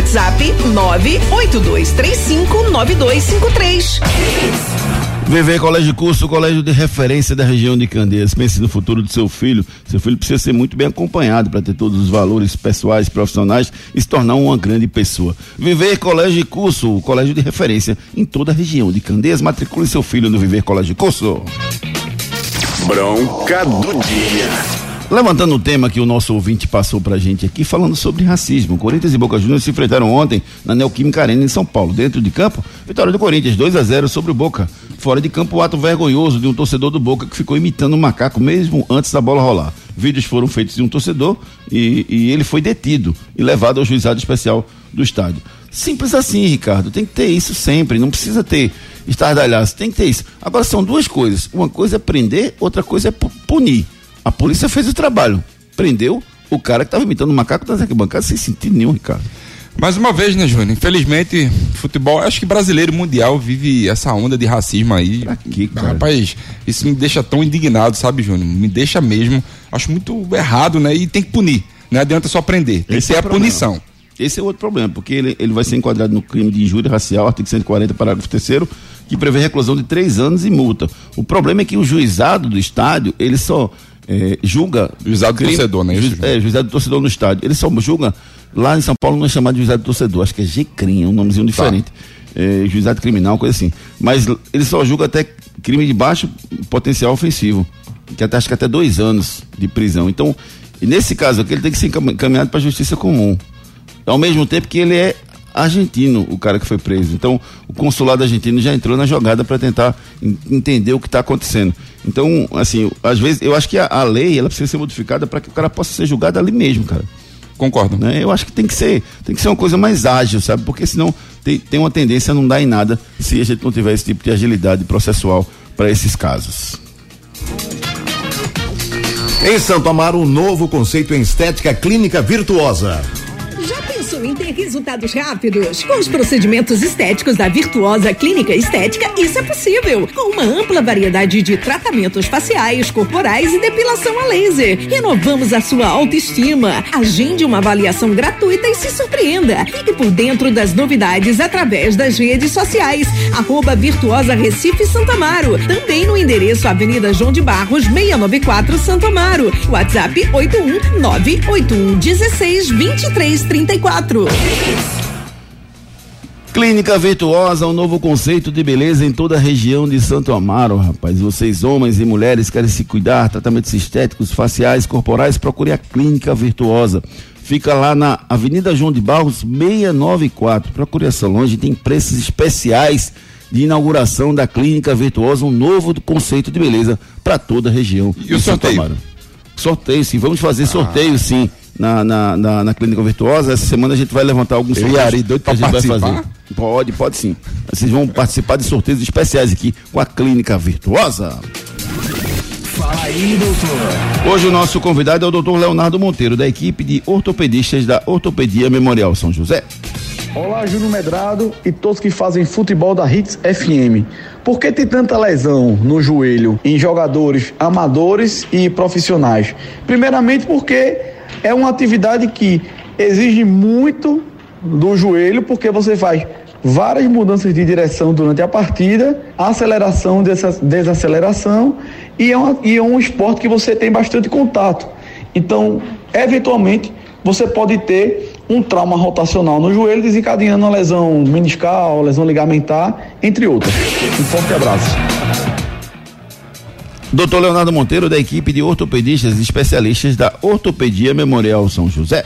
WhatsApp 982359253. VV Colégio de Curso, colégio de referência da região de Candeias. Pense no futuro do seu filho. Seu filho precisa ser muito bem acompanhado para ter todos os valores pessoais, profissionais e se tornar uma grande pessoa. Viver Colégio de Curso, o colégio de referência em toda a região de Candeias. Matricule seu filho no Viver Colégio de Curso. Bronca do dia. Levantando o tema que o nosso ouvinte passou pra gente aqui, falando sobre racismo. Corinthians e Boca Juniors se enfrentaram ontem na Neoquímica Arena em São Paulo. Dentro de campo, vitória do Corinthians, 2 a 0 sobre o Boca. Fora de campo, o ato vergonhoso de um torcedor do Boca que ficou imitando um macaco mesmo antes da bola rolar. Vídeos foram feitos de um torcedor e, e ele foi detido e levado ao juizado especial do estádio. Simples assim, Ricardo. Tem que ter isso sempre. Não precisa ter estardalhaço. Tem que ter isso. Agora são duas coisas. Uma coisa é prender, outra coisa é pu- punir. A polícia fez o trabalho. Prendeu o cara que estava imitando um macaco das arquibancadas sem sentido nenhum, Ricardo. Mais uma vez, né, Júnior? Infelizmente, futebol, acho que brasileiro mundial vive essa onda de racismo aí. Pra quê, cara? Rapaz, isso me deixa tão indignado, sabe, Júnior? Me deixa mesmo. Acho muito errado, né? E tem que punir. Não adianta só prender. Tem Esse que ter é a o problema. punição. Esse é outro problema, porque ele, ele vai ser enquadrado no crime de injúria racial, artigo 140, parágrafo 3 que prevê reclusão de três anos e multa. O problema é que o juizado do estádio, ele só eh, julga. Juizado do torcedor, né? Ju, é, juizado do torcedor no estádio. Ele só julga. Lá em São Paulo não é chamado de juizado do torcedor, acho que é GCRIM, é um nomezinho diferente. É, juizado criminal, coisa assim. Mas ele só julga até crime de baixo potencial ofensivo, que até, acho que até dois anos de prisão. Então, nesse caso aqui, ele tem que ser encam- encaminhado para a justiça comum. Ao mesmo tempo que ele é argentino, o cara que foi preso. Então, o consulado argentino já entrou na jogada para tentar en- entender o que está acontecendo. Então, assim, às vezes, eu acho que a, a lei ela precisa ser modificada para que o cara possa ser julgado ali mesmo, cara. Concordo. Né? Eu acho que tem que ser, tem que ser uma coisa mais ágil, sabe? Porque senão tem, tem uma tendência a não dar em nada se a gente não tiver esse tipo de agilidade processual para esses casos. Em Santo Amaro, um novo conceito em estética clínica virtuosa. Em ter resultados rápidos? Com os procedimentos estéticos da Virtuosa Clínica Estética, isso é possível. Com uma ampla variedade de tratamentos faciais, corporais e depilação a laser. Renovamos a sua autoestima. Agende uma avaliação gratuita e se surpreenda. Fique por dentro das novidades através das redes sociais. Arroba Virtuosa Recife Santo Amaro. Também no endereço Avenida João de Barros, 694 Santo Amaro. WhatsApp 81981 16 23 34. Clínica Virtuosa, um novo conceito de beleza em toda a região de Santo Amaro, rapaz. Vocês, homens e mulheres, querem se cuidar, tratamentos estéticos, faciais, corporais, procure a Clínica Virtuosa. Fica lá na Avenida João de Barros, 694. Procure essa longe, tem preços especiais de inauguração da Clínica Virtuosa, um novo conceito de beleza para toda a região E o de Santo sorteio? Amaro. Sorteio, sim. Vamos fazer sorteio, sim, na, na, na, na Clínica Virtuosa. Essa semana a gente vai levantar alguns Eu e sorteios Ari, doido que a gente vai participar? fazer. Pode, pode sim. Vocês vão participar de sorteios especiais aqui com a Clínica Virtuosa. Fala aí, doutor. Hoje o nosso convidado é o Dr. Leonardo Monteiro, da equipe de ortopedistas da Ortopedia Memorial São José. Olá, Júnior Medrado e todos que fazem futebol da Hits FM. Por que tem tanta lesão no joelho em jogadores amadores e profissionais? Primeiramente, porque é uma atividade que exige muito do joelho, porque você faz várias mudanças de direção durante a partida, aceleração, desa- desaceleração, e é, uma- e é um esporte que você tem bastante contato. Então, eventualmente, você pode ter um trauma rotacional no joelho, desencadeando uma lesão meniscal, lesão ligamentar, entre outras. Um forte abraço. Dr. Leonardo Monteiro, da equipe de ortopedistas e especialistas da Ortopedia Memorial São José.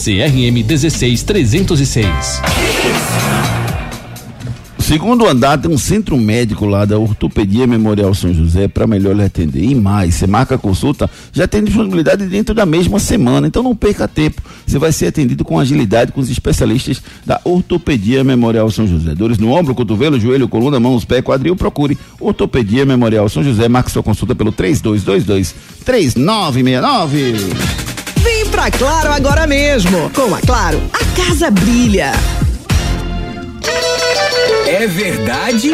CRM 16306. segundo andar tem um centro médico lá da Ortopedia Memorial São José para melhor lhe atender. E mais, você marca a consulta, já tem disponibilidade dentro da mesma semana, então não perca tempo. Você vai ser atendido com agilidade com os especialistas da Ortopedia Memorial São José. Dores no ombro, cotovelo, joelho, coluna, mãos, pé, quadril, procure Ortopedia Memorial São José. Marque sua consulta pelo 3222 3969. Pra Claro agora mesmo. Com a Claro, a casa brilha. É verdade?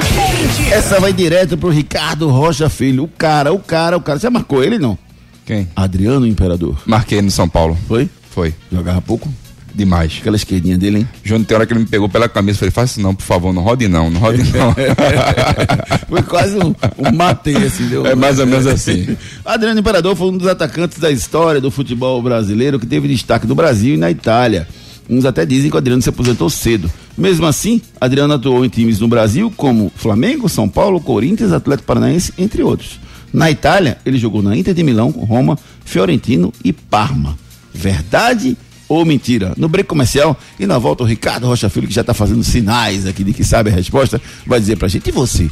Essa vai direto pro Ricardo Rocha Filho. O cara, o cara, o cara. Você marcou ele não? Quem? Adriano Imperador. Marquei no São Paulo. Foi? Foi. Jogava pouco? Demais. Aquela esquerdinha dele, hein? Júnior, tem hora que ele me pegou pela camisa, falei, faça não, por favor, não rode não, não rode não. Foi quase um, um matei, assim. Deu, É mais ou menos assim. Adriano Imperador foi um dos atacantes da história do futebol brasileiro que teve destaque no Brasil e na Itália. Uns até dizem que o Adriano se aposentou cedo. Mesmo assim, Adriano atuou em times no Brasil como Flamengo, São Paulo, Corinthians, Atlético Paranaense, entre outros. Na Itália, ele jogou na Inter de Milão, Roma, Fiorentino e Parma. Verdade ou mentira? No break comercial e na volta o Ricardo Rocha Filho, que já está fazendo sinais aqui de que sabe a resposta, vai dizer pra gente, e você?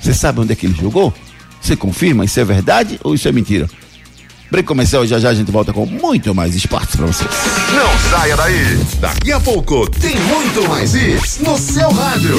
Você sabe onde é que ele jogou? Você confirma? Isso é verdade ou isso é mentira? Break comercial e já já a gente volta com muito mais esportes pra vocês. Não saia daí. Daqui a pouco tem muito mais isso no seu rádio.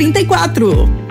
34.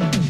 Thank you.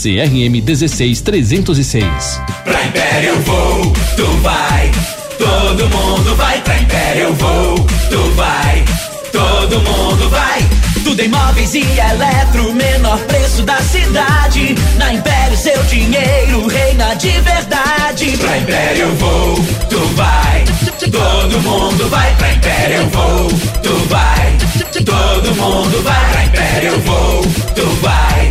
CRM 16306. Pra Império Voo, tu vai. Todo mundo vai pra Império Voo, tu vai. Todo mundo vai. Tudo em móveis e eletro, menor preço da cidade. Na Império seu dinheiro reina de verdade. Pra Império Voo, tu vai. Todo mundo vai pra Império Voo, tu vai. Todo mundo vai pra Império Voo, tu vai.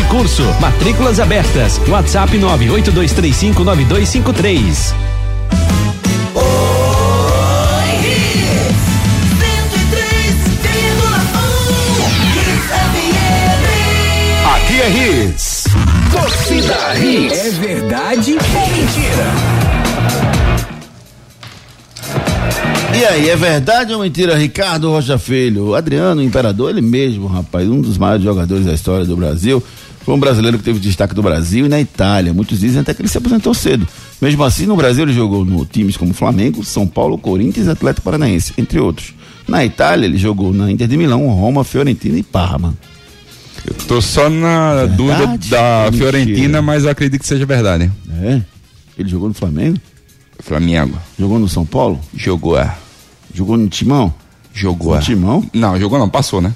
e Curso. Matrículas abertas. WhatsApp 982359253. Aqui é Hits. Torcida Hits. É verdade ou mentira? E aí, é verdade ou mentira, Ricardo Rocha Filho? O Adriano Imperador, ele mesmo, rapaz, um dos maiores jogadores da história do Brasil. Foi um brasileiro que teve destaque do Brasil e na Itália. Muitos dizem até que ele se aposentou cedo. Mesmo assim, no Brasil ele jogou no times como Flamengo, São Paulo, Corinthians e Atlético Paranaense, entre outros. Na Itália, ele jogou na Inter de Milão, Roma, Fiorentina e Parma. Eu tô só na dúvida da Mentira. Fiorentina, mas eu acredito que seja verdade. É? Ele jogou no Flamengo? Flamengo. Jogou no São Paulo? Jogou, é. Jogou no Timão? Jogou, No é. Timão? Não, jogou não, passou, né?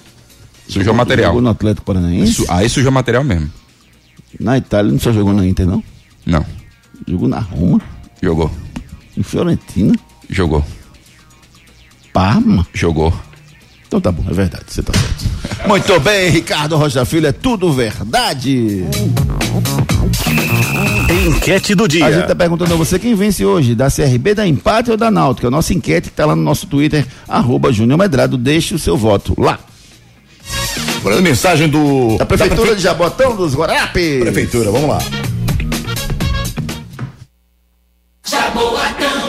Sujou Jogou- material. Jogou no Atlético Paranaense? Su- Aí sujou material mesmo. Na Itália não só jogou na Inter, não? Não. Jogou na Roma? Jogou. Em Fiorentina? Jogou. Parma? Jogou. Então tá bom, é verdade, você tá certo. Muito bem, Ricardo Rocha Filho, é tudo verdade. Enquete do dia. A gente tá perguntando a você quem vence hoje, da CRB, da Empate ou da Náutica. A nossa enquete que tá lá no nosso Twitter, arroba Júnior Medrado, deixe o seu voto lá. Agora, mensagem do. Da Prefeitura prefe- de Jabotão dos Guarapes. Prefeitura, vamos lá. Jaboatão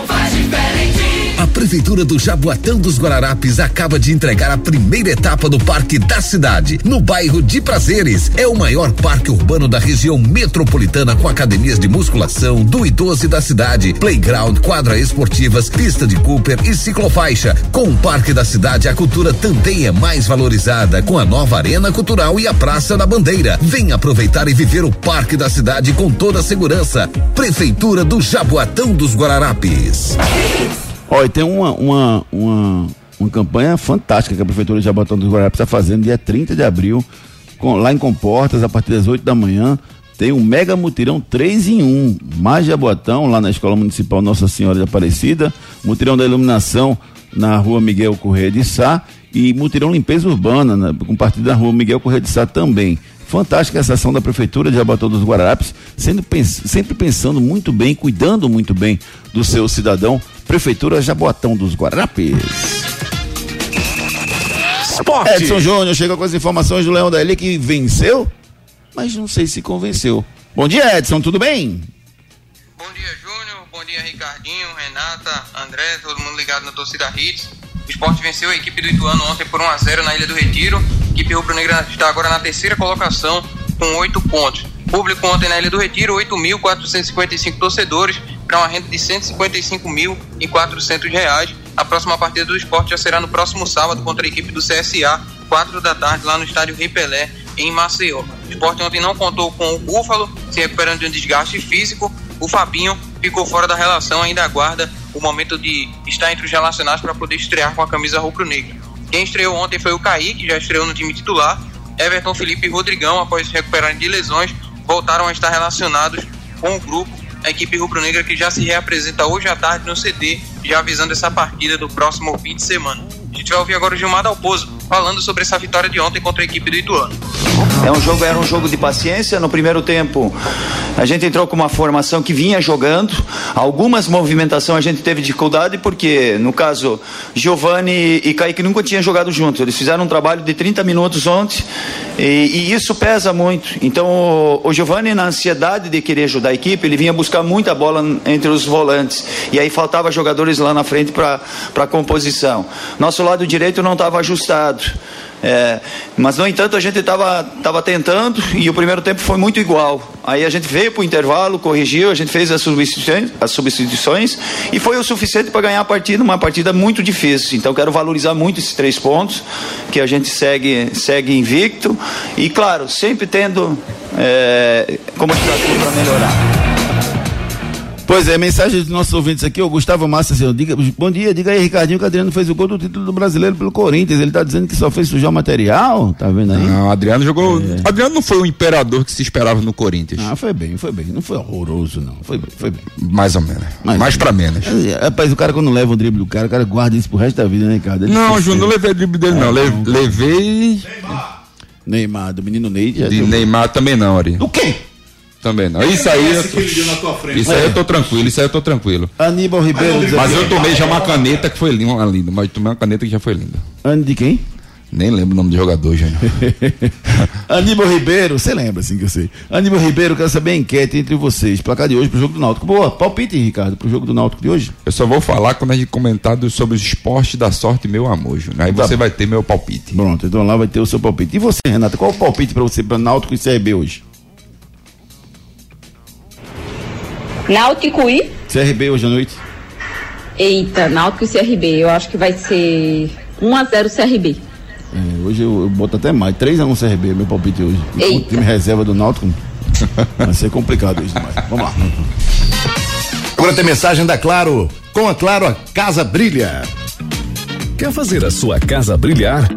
Prefeitura do Jaboatão dos Guararapes acaba de entregar a primeira etapa do Parque da Cidade, no bairro de Prazeres. É o maior parque urbano da região metropolitana com academias de musculação, do idoso da cidade, playground, quadra esportivas, pista de Cooper e ciclofaixa. Com o Parque da Cidade, a cultura também é mais valorizada, com a nova Arena Cultural e a Praça da Bandeira. Vem aproveitar e viver o Parque da Cidade com toda a segurança. Prefeitura do Jaboatão dos Guararapes. Olha, tem uma, uma, uma, uma campanha fantástica que a Prefeitura de Jabotão dos Guarapes está fazendo, dia 30 de abril, com- lá em Comportas, a partir das 8 da manhã. Tem um mega mutirão 3 em 1. Mais Jabotão, lá na Escola Municipal Nossa Senhora de Aparecida. Mutirão da iluminação na rua Miguel Correia de Sá. E mutirão limpeza urbana, né, com partida na rua Miguel Correia de Sá também. Fantástica essa ação da Prefeitura de Jabotão dos Guararapes, sendo, sempre pensando muito bem, cuidando muito bem do seu cidadão. Prefeitura Jaboatão dos Guararapes. Esporte. Edson Júnior chega com as informações do Leão da Eli que venceu, mas não sei se convenceu. Bom dia, Edson, tudo bem? Bom dia, Júnior. Bom dia, Ricardinho, Renata, André, todo mundo ligado na torcida Hits. O esporte venceu a equipe do Ituano ontem por 1x0 na Ilha do Retiro. A equipe rubro-negra está agora na terceira colocação com 8 pontos. Público ontem na Ilha do Retiro, 8.455 torcedores, para uma renda de 155.400 reais. A próxima partida do esporte já será no próximo sábado contra a equipe do CSA, 4 da tarde, lá no estádio Rei Pelé, em Maceió. O esporte ontem não contou com o Búfalo, se recuperando de um desgaste físico. O Fabinho ficou fora da relação, ainda aguarda o momento de estar entre os relacionados para poder estrear com a camisa rubro-negra. Quem estreou ontem foi o Kaique, já estreou no time titular. Everton, Felipe e Rodrigão, após se recuperarem de lesões, voltaram a estar relacionados com o grupo. A equipe rubro-negra que já se reapresenta hoje à tarde no CD, já avisando essa partida do próximo fim de semana. A gente vai ouvir agora o Gilmar Dalpozo falando sobre essa vitória de ontem contra a equipe do Ituano. É um jogo, era um jogo de paciência. No primeiro tempo, a gente entrou com uma formação que vinha jogando. Algumas movimentações a gente teve dificuldade, porque, no caso, Giovanni e Kaique nunca tinham jogado juntos. Eles fizeram um trabalho de 30 minutos ontem e, e isso pesa muito. Então, o, o Giovanni, na ansiedade de querer ajudar a equipe, ele vinha buscar muita bola entre os volantes. E aí faltava jogadores lá na frente para a composição. Nosso lado direito não estava ajustado. É, mas, no entanto, a gente estava tava tentando e o primeiro tempo foi muito igual. Aí a gente veio para o intervalo, corrigiu, a gente fez as substituições, as substituições e foi o suficiente para ganhar a partida, uma partida muito difícil. Então, quero valorizar muito esses três pontos, que a gente segue, segue invicto e, claro, sempre tendo é, como para melhorar. Pois é, mensagem dos nossos ouvintes aqui, o Gustavo Massa, diga, bom dia, diga aí, Ricardinho, que o Adriano fez o gol do título do brasileiro pelo Corinthians. Ele tá dizendo que só fez sujar o material, tá vendo aí? Não, Adriano jogou. É. Adriano não foi o imperador que se esperava no Corinthians. Ah, foi bem, foi bem. Não foi horroroso, não. Foi bem, foi bem. Mais ou menos. Mais, Mais pra menos. É, rapaz, o cara quando leva o drible do cara, o cara guarda isso pro resto da vida, né, Ricardo? Ele não, Júnior, não levei o drible dele, é, não. não. Levei. Neymar. Neymar, do menino Ney. De Neymar também não, Ari. Do quê? Também não. Isso aí. Eu tô, isso aí eu tô tranquilo, isso aí eu tô tranquilo. Aníbal Ribeiro. Mas eu tomei já uma caneta que foi linda, linda. Mas tomei uma caneta que já foi linda. Ano de quem? Nem lembro o nome do jogador, gente. Aníbal Ribeiro, você lembra assim que eu sei. Aníbal Ribeiro, quero saber a enquete entre vocês. Placar de hoje pro jogo do Náutico. Boa, palpite, Ricardo, pro jogo do Náutico de hoje. Eu só vou falar quando a gente comentar sobre os esportes da sorte, meu amor, Júnior. Aí tá. você vai ter meu palpite. Pronto, então lá vai ter o seu palpite. E você, Renata, qual o palpite para você para Náutico e CRB hoje? Náutico e? CRB hoje à noite. Eita, Náutico e CRB. Eu acho que vai ser 1x0 CRB. É, hoje eu, eu, boto até mais. 3x1 CRB, meu palpite hoje. Eita. O time reserva do Náutico. vai ser complicado isso demais. Vamos lá. Agora tem mensagem da Claro. Com a Claro, a casa brilha. Quer fazer a sua casa brilhar?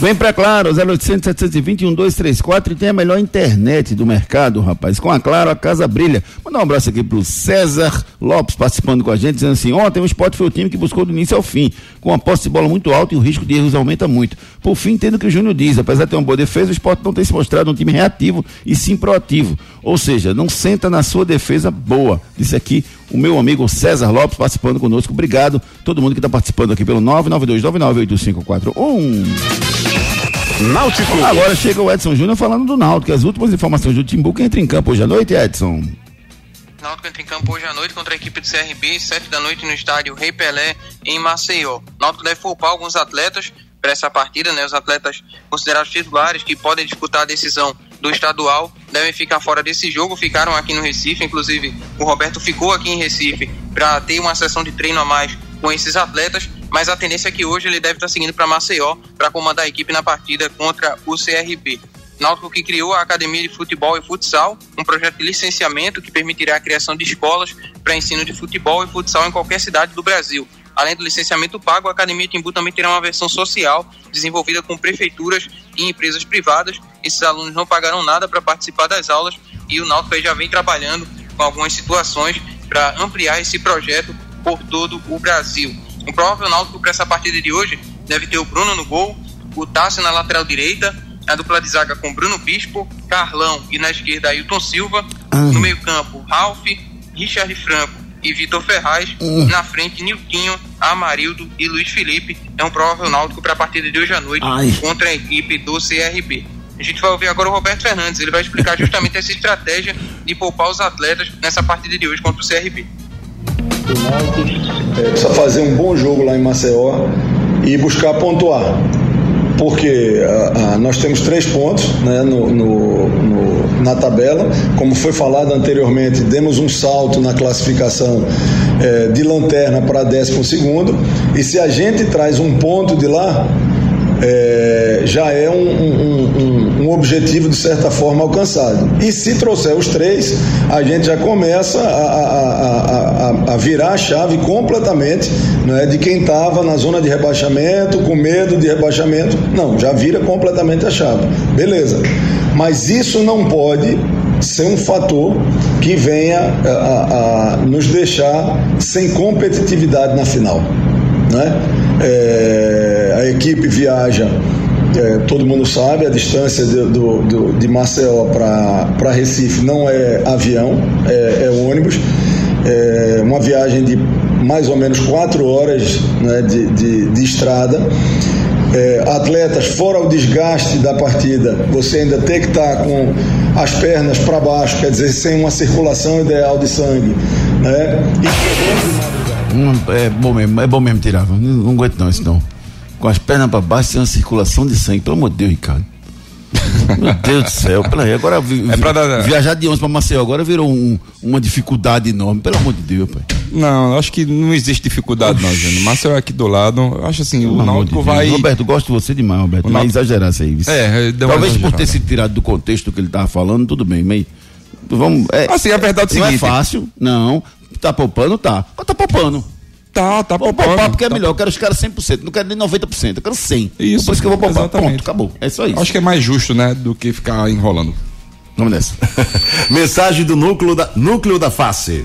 Vem pra Claro, 0800 720 1234 e tem a melhor internet do mercado, rapaz. Com a Claro, a casa brilha. Mandar um abraço aqui pro César Lopes participando com a gente, dizendo assim: ontem o esporte foi o time que buscou do início ao fim, com a posse de bola muito alta e o risco de erros aumenta muito. Por fim, entendo o que o Júnior diz: apesar de ter uma boa defesa, o esporte não tem se mostrado um time reativo e sim proativo. Ou seja, não senta na sua defesa boa. Disse aqui o meu amigo César Lopes participando conosco. Obrigado todo mundo que está participando aqui pelo 992998541. Náutico. Agora chega o Edson Júnior falando do Náutico. As últimas informações do Timbu que entra em campo hoje à noite, Edson. Náutico entra em campo hoje à noite contra a equipe do CRB, 7 da noite no estádio Rei Pelé, em Maceió. Náutico deve poupar alguns atletas para essa partida, né? Os atletas considerados titulares que podem disputar a decisão do estadual devem ficar fora desse jogo, ficaram aqui no Recife, inclusive o Roberto ficou aqui em Recife para ter uma sessão de treino a mais com esses atletas mas a tendência é que hoje ele deve estar seguindo para Maceió para comandar a equipe na partida contra o CRB. Náutico que criou a Academia de Futebol e Futsal, um projeto de licenciamento que permitirá a criação de escolas para ensino de futebol e futsal em qualquer cidade do Brasil. Além do licenciamento pago, a Academia Timbu também terá uma versão social desenvolvida com prefeituras e empresas privadas. Esses alunos não pagarão nada para participar das aulas e o Náutico já vem trabalhando com algumas situações para ampliar esse projeto por todo o Brasil. O provável Náutico para essa partida de hoje deve ter o Bruno no gol, o Tássio na lateral direita, a dupla de zaga com Bruno Bispo, Carlão e na esquerda Ailton Silva, ah. no meio-campo Ralph, Richard Franco e Vitor Ferraz, ah. na frente Nilquinho, Amarildo e Luiz Felipe. É um provável Náutico para a partida de hoje à noite Ai. contra a equipe do CRB. A gente vai ouvir agora o Roberto Fernandes, ele vai explicar justamente essa estratégia de poupar os atletas nessa partida de hoje contra o CRB. É, precisa fazer um bom jogo lá em Maceió e buscar pontuar. Porque ah, ah, nós temos três pontos né, no, no, no, na tabela. Como foi falado anteriormente, demos um salto na classificação eh, de lanterna para décimo segundo. E se a gente traz um ponto de lá, é, já é um, um, um, um, objetivo de certa forma alcançado. E se trouxer os três, a gente já começa a, a, a, a virar a chave completamente né, de quem estava na zona de rebaixamento, com medo de rebaixamento. Não, já vira completamente a chave. Beleza. Mas isso não pode ser um fator que venha a, a nos deixar sem competitividade na final. Né? É, a equipe viaja, é, todo mundo sabe, a distância de, do, do, de Maceió para Recife não é avião, é, é ônibus. É uma viagem de mais ou menos quatro horas né, de, de, de estrada. É, atletas, fora o desgaste da partida, você ainda tem que estar tá com as pernas para baixo, quer dizer, sem uma circulação ideal de sangue. Né? E é bom mesmo, é bom mesmo tirar. Não, não aguento não isso não. Com as pernas para baixo tem uma circulação de sangue, pelo amor de Deus, Ricardo. Meu Deus do céu, pela aí, agora vi, é dar... viajar de ônibus para Maceió agora virou um, uma dificuldade enorme, pelo amor de Deus, pai. Não, acho que não existe dificuldade não, Júnior. Maceió é aqui do lado, eu acho assim, pelo o Náutico de vai... Roberto, gosto de você demais, Roberto, o mas exagerar isso aí. É, Talvez por ter sido tirado do contexto que ele estava falando, tudo bem, mas vamos... É, assim, a verdade é não é seguinte... Não é fácil, não, Tá poupando? Tá. Mas tá poupando. Tá, tá poupando. Vou poupar porque é tá. melhor. Eu quero os caras 100%. Não quero nem 90%. Eu quero 100%. Isso. Por isso que eu vou poupar. Exatamente. Pronto, acabou. É só isso. Acho que é mais justo, né? Do que ficar enrolando. Vamos nessa. Mensagem do núcleo da, núcleo da face.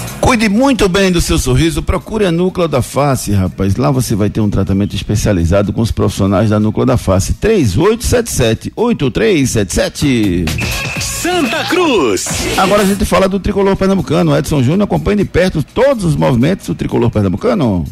Cuide muito bem do seu sorriso, procure a Núcleo da Face, rapaz. Lá você vai ter um tratamento especializado com os profissionais da Núcleo da Face. 3877-8377. Santa Cruz. Agora a gente fala do tricolor pernambucano. Edson Júnior acompanha de perto todos os movimentos do tricolor pernambucano.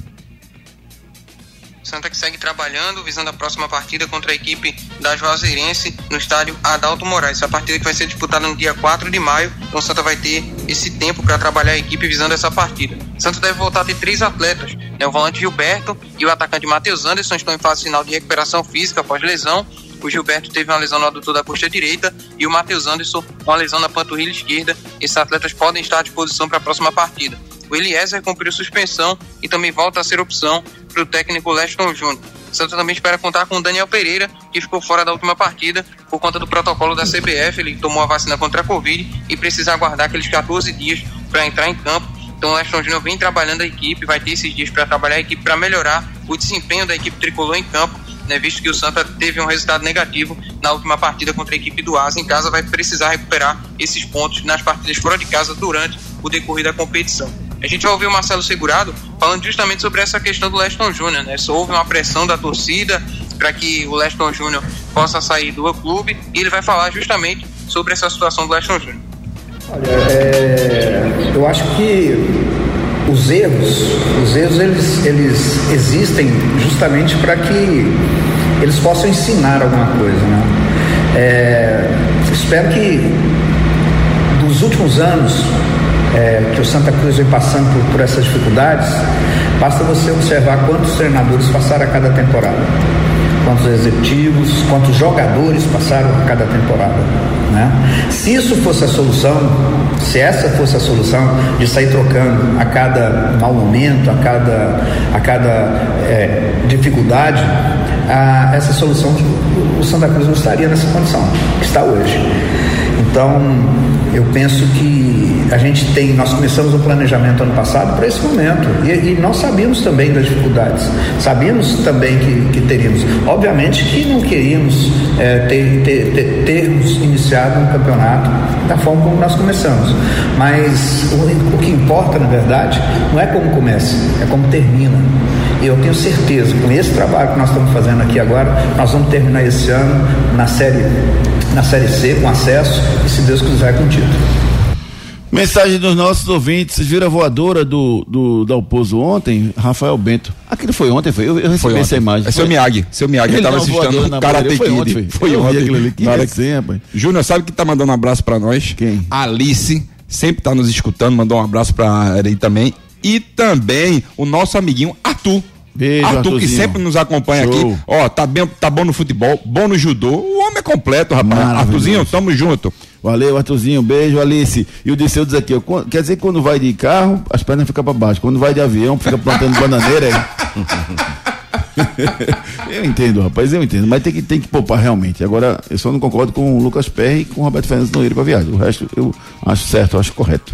Santa que segue trabalhando, visando a próxima partida contra a equipe da Juazeirense no estádio Adalto Moraes. Essa partida que vai ser disputada no dia 4 de maio, então Santa vai ter esse tempo para trabalhar a equipe visando essa partida. Santa deve voltar a ter três atletas, né? o volante Gilberto e o atacante Matheus Anderson estão em fase final de recuperação física após lesão. O Gilberto teve uma lesão no adutor da coxa direita e o Matheus Anderson uma lesão na panturrilha esquerda. Esses atletas podem estar à disposição para a próxima partida. O Eliezer cumpriu suspensão e também volta a ser opção para o técnico Leston Júnior. Santa também espera contar com o Daniel Pereira, que ficou fora da última partida por conta do protocolo da CBF. Ele tomou a vacina contra a Covid e precisa aguardar aqueles 14 dias para entrar em campo. Então o Leston Júnior vem trabalhando a equipe, vai ter esses dias para trabalhar a equipe para melhorar o desempenho da equipe tricolor em campo, né, visto que o Santa teve um resultado negativo na última partida contra a equipe do Asa em casa, vai precisar recuperar esses pontos nas partidas fora de casa durante o decorrer da competição. A gente vai ouvir o Marcelo Segurado falando justamente sobre essa questão do Leston Júnior, né? Só houve uma pressão da torcida para que o Leston Júnior possa sair do clube e ele vai falar justamente sobre essa situação do Leston Júnior. Olha, é, eu acho que os erros, os erros eles, eles existem justamente para que eles possam ensinar alguma coisa, né? É, espero que dos últimos anos é, que o Santa Cruz vem passando por, por essas dificuldades, basta você observar quantos treinadores passaram a cada temporada, quantos executivos, quantos jogadores passaram a cada temporada. Né? Se isso fosse a solução, se essa fosse a solução de sair trocando a cada mau momento, a cada, a cada é, dificuldade, a, essa solução o Santa Cruz não estaria nessa condição que está hoje. Então, eu penso que a gente tem, nós começamos o planejamento ano passado para esse momento e, e, nós sabíamos também das dificuldades, sabíamos também que, que teríamos. Obviamente que não queríamos é, ter, ter, ter, termos iniciado um campeonato da forma como nós começamos, mas o, o que importa, na verdade, não é como começa, é como termina. E eu tenho certeza, com esse trabalho que nós estamos fazendo aqui agora, nós vamos terminar esse ano na série, na série C, com acesso, e se Deus quiser, com título. Mensagem dos nossos ouvintes. Vocês viram a voadora do, do Dalpozo ontem? Rafael Bento. Aquilo foi ontem, foi? Eu, eu recebi Foi essa imagem. É seu Miyagi. Seu Miyagi Ele tava dá uma voadora assistindo o Karate. Foi Kid. ontem, foi. Foi Eu ontem. ali. Que. Júnior, sabe que tá mandando um abraço pra nós? Quem? Alice, sempre tá nos escutando, mandou um abraço pra ele também. E também o nosso amiguinho Arthur. Beijo, Arthur, que sempre nos acompanha Show. aqui. Ó, tá, bem, tá bom no futebol, bom no judô. O homem é completo, rapaz. Arthurzinho, tamo junto. Valeu, Arthurzinho. Beijo, Alice. E o Disseu diz aqui, ó, quer dizer que quando vai de carro, as pernas ficam pra baixo. Quando vai de avião, fica plantando bananeira. é? eu entendo, rapaz, eu entendo. Mas tem que, tem que poupar realmente. Agora, eu só não concordo com o Lucas Perry e com o Roberto Fernandes Noeiro pra viagem. O resto eu acho certo, eu acho correto.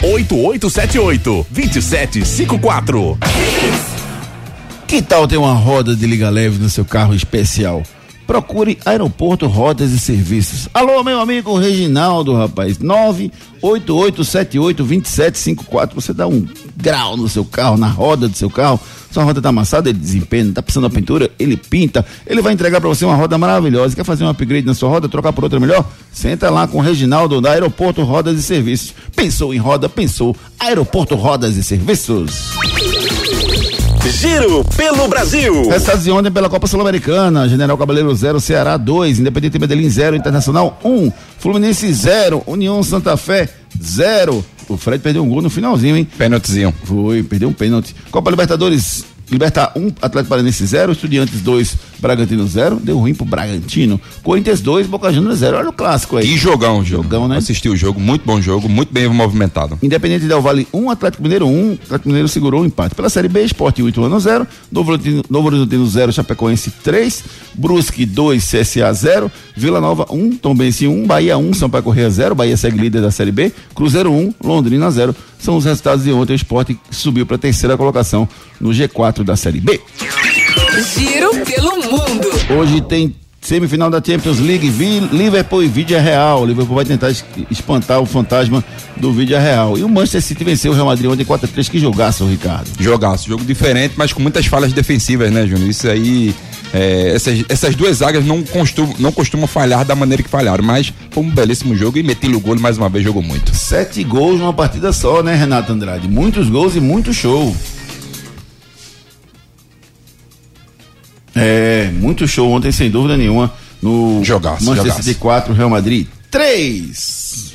98878 2754 Que tal ter uma roda de liga leve no seu carro especial? Procure Aeroporto Rodas e Serviços. Alô, meu amigo Reginaldo, rapaz. 988782754. Você dá um grau no seu carro, na roda do seu carro. Sua roda tá amassada, ele desempenha, tá precisando de pintura, ele pinta. Ele vai entregar para você uma roda maravilhosa. Quer fazer um upgrade na sua roda, trocar por outra melhor? Senta lá com o Reginaldo da Aeroporto Rodas e Serviços. Pensou em roda, pensou Aeroporto Rodas e Serviços. Giro pelo Brasil. Resultados de ontem pela Copa Sul-Americana. General Cabaleiro 0, Ceará 2, Independente Medellín 0, Internacional 1, um, Fluminense 0, União Santa Fé 0. O Fred perdeu um gol no finalzinho, hein? Pênaltizinho. Foi, perdeu um pênalti. Copa Libertadores, Libertar 1, um, Atlético Paranense 0, Estudiantes 2, Bragantino 0. Deu ruim pro Bragantino. Corinthians 2, Boca Juniors 0. Olha o clássico aí. Que jogão, jogo. Jogão, né? Assisti o jogo, muito bom jogo, muito bem movimentado. Independente Del Vale 1, um, Atlético Mineiro 1, um, Atlético Mineiro segurou o empate. Pela Série B, Esporte 8 anos 0, Novo Horizontino, Novo Horizontino 0, Chapecoense 3, Brusque 2, CSA 0, Vila Nova 1, um, Tombense 1, um, Bahia 1, um, Sampaio Correia 0, Bahia segue líder da Série B, Cruzeiro 1, Londrina 0. São os resultados de ontem. O Esporte subiu para a terceira colocação no G4 da Série B. Giro pelo mundo. Hoje tem semifinal da Champions League, Liverpool e Vídea Real. O Liverpool vai tentar espantar o fantasma do Vídea Real. E o Manchester City venceu o Real Madrid ontem 4x3. Que jogaço, Ricardo. Jogaço, jogo diferente, mas com muitas falhas defensivas, né, Júnior? Isso aí. É, essas, essas duas zagas não costumam, não costumam falhar da maneira que falharam, mas foi um belíssimo jogo e Metilho o gol mais uma vez jogou muito. Sete gols numa partida só, né, Renato Andrade? Muitos gols e muito show. É, muito show ontem, sem dúvida nenhuma, no jogaço, Manchester jogaço. City 4, Real Madrid 3.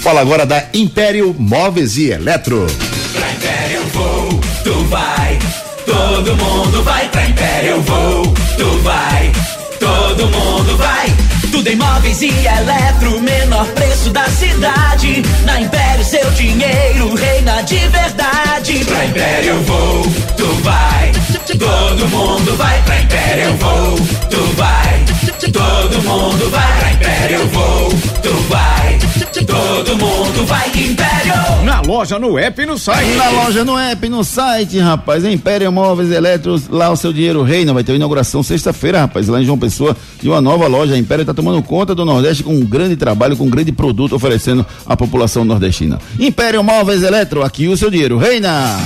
Fala agora da Império Móveis e Eletro. Pra Império vou, tu vai. Todo mundo vai pra Império eu vou, tu vai. Todo mundo vai. Tudo em móveis e eletro, menor preço da cidade. Na Império seu dinheiro reina de verdade. Pra Império eu vou, tu vai. Todo mundo vai pra Império eu vou, tu vai. Todo mundo vai pra Império eu vou, tu vai. Todo mundo vai Império. Na loja, no app e no site. Na loja, no app, no site, rapaz. Império Móveis e Eletros, lá o seu dinheiro reina. Vai ter uma inauguração sexta-feira, rapaz, lá em João Pessoa, de uma nova loja. A Império está tomando conta do Nordeste com um grande trabalho, com um grande produto oferecendo à população nordestina. Império Móveis e Eletro, aqui o seu dinheiro reina.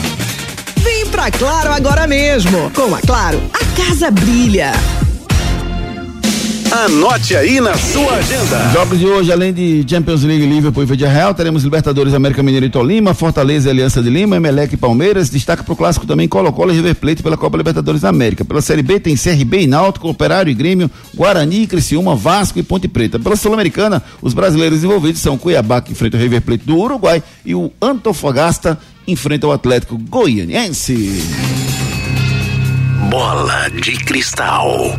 Vem pra Claro agora mesmo. Com a Claro, a casa brilha. Anote aí na sua agenda. Jogos de hoje, além de Champions League, Liverpool e Real, teremos Libertadores América Mineiro e Tolima, Fortaleza e Aliança de Lima, Emelec e Palmeiras. Destaca pro clássico também Colo-Colo e River Plate pela Copa Libertadores da América. Pela Série B tem CRB e Náutico, Operário e Grêmio, Guarani, Criciúma, Vasco e Ponte Preta. Pela Sul-Americana, os brasileiros envolvidos são Cuiabá, que enfrenta o River Plate do Uruguai, e o Antofagasta enfrenta o Atlético Goianiense. Bola de cristal.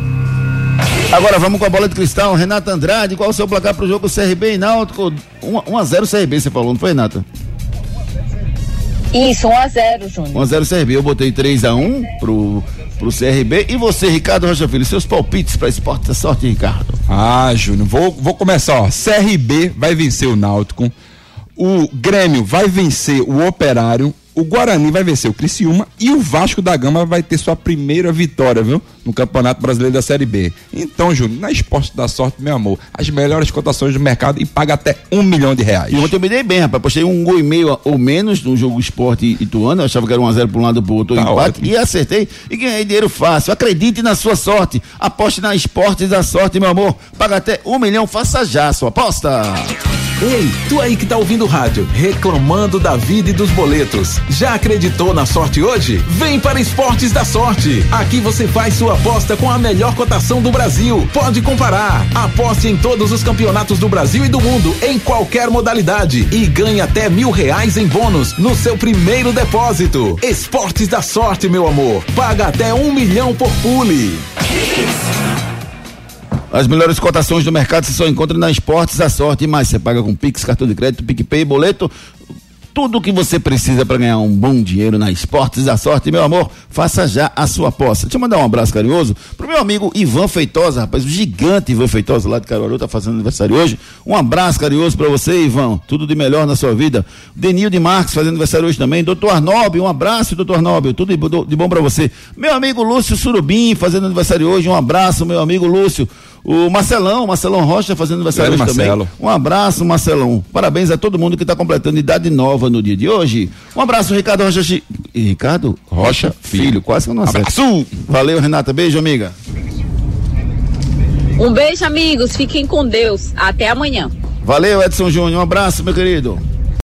Agora vamos com a bola de cristal. Renata Andrade, qual o seu placar pro jogo CRB e Náutico? 1 a 0 CRB, você falou, não foi, Renata? Isso, 1x0, Júnior. 1x0 CRB. Eu botei 3x1 pro, pro CRB. E você, Ricardo Rocha Filho, seus palpites para esporte da sorte, Ricardo? Ah, Júnior, vou, vou começar, ó. CRB vai vencer o Náutico. O Grêmio vai vencer o Operário. O Guarani vai vencer o Criciúma e o Vasco da Gama vai ter sua primeira vitória, viu? No Campeonato Brasileiro da Série B. Então, Júnior, na Esporte da Sorte, meu amor, as melhores cotações do mercado e paga até um milhão de reais. E ontem eu me dei bem, rapaz. Postei um gol e meio ou menos no jogo Esporte Ituano. Eu achava que era 1x0 para um lado pro outro, Tá empate. ótimo. E acertei e ganhei dinheiro fácil. Acredite na sua sorte. Aposte na Esportes da Sorte, meu amor. Paga até um milhão, faça já a sua aposta. Ei, tu aí que tá ouvindo o rádio, reclamando da vida e dos boletos. Já acreditou na sorte hoje? Vem para Esportes da Sorte. Aqui você faz sua aposta com a melhor cotação do Brasil. Pode comparar. Aposte em todos os campeonatos do Brasil e do mundo, em qualquer modalidade. E ganhe até mil reais em bônus no seu primeiro depósito. Esportes da Sorte, meu amor. Paga até um milhão por pule. As melhores cotações do mercado você só encontra na Esportes da Sorte. E mais, você paga com Pix, cartão de crédito, PicPay, boleto. Tudo o que você precisa para ganhar um bom dinheiro na Esportes da Sorte, meu amor, faça já a sua aposta. Deixa eu mandar um abraço carinhoso pro meu amigo Ivan Feitosa, rapaz, o gigante Ivan Feitosa lá de Caruaru, tá fazendo aniversário hoje. Um abraço carinhoso para você, Ivan. Tudo de melhor na sua vida. Denil de Marques fazendo aniversário hoje também. Doutor Arnóbio, um abraço, doutor Arnóbio. Tudo de, bo- de bom para você. Meu amigo Lúcio Surubim fazendo aniversário hoje. Um abraço, meu amigo Lúcio. O Marcelão, Marcelão Rocha fazendo aniversário também. Um abraço, Marcelão. Parabéns a todo mundo que está completando idade nova no dia de hoje. Um abraço, Ricardo Rocha. Chi- Ricardo Rocha Filho. Quase que eu não acerto. Abraço! Valeu, Renata. Beijo, amiga. Um beijo, amigos. Fiquem com Deus. Até amanhã. Valeu, Edson Júnior. Um abraço, meu querido.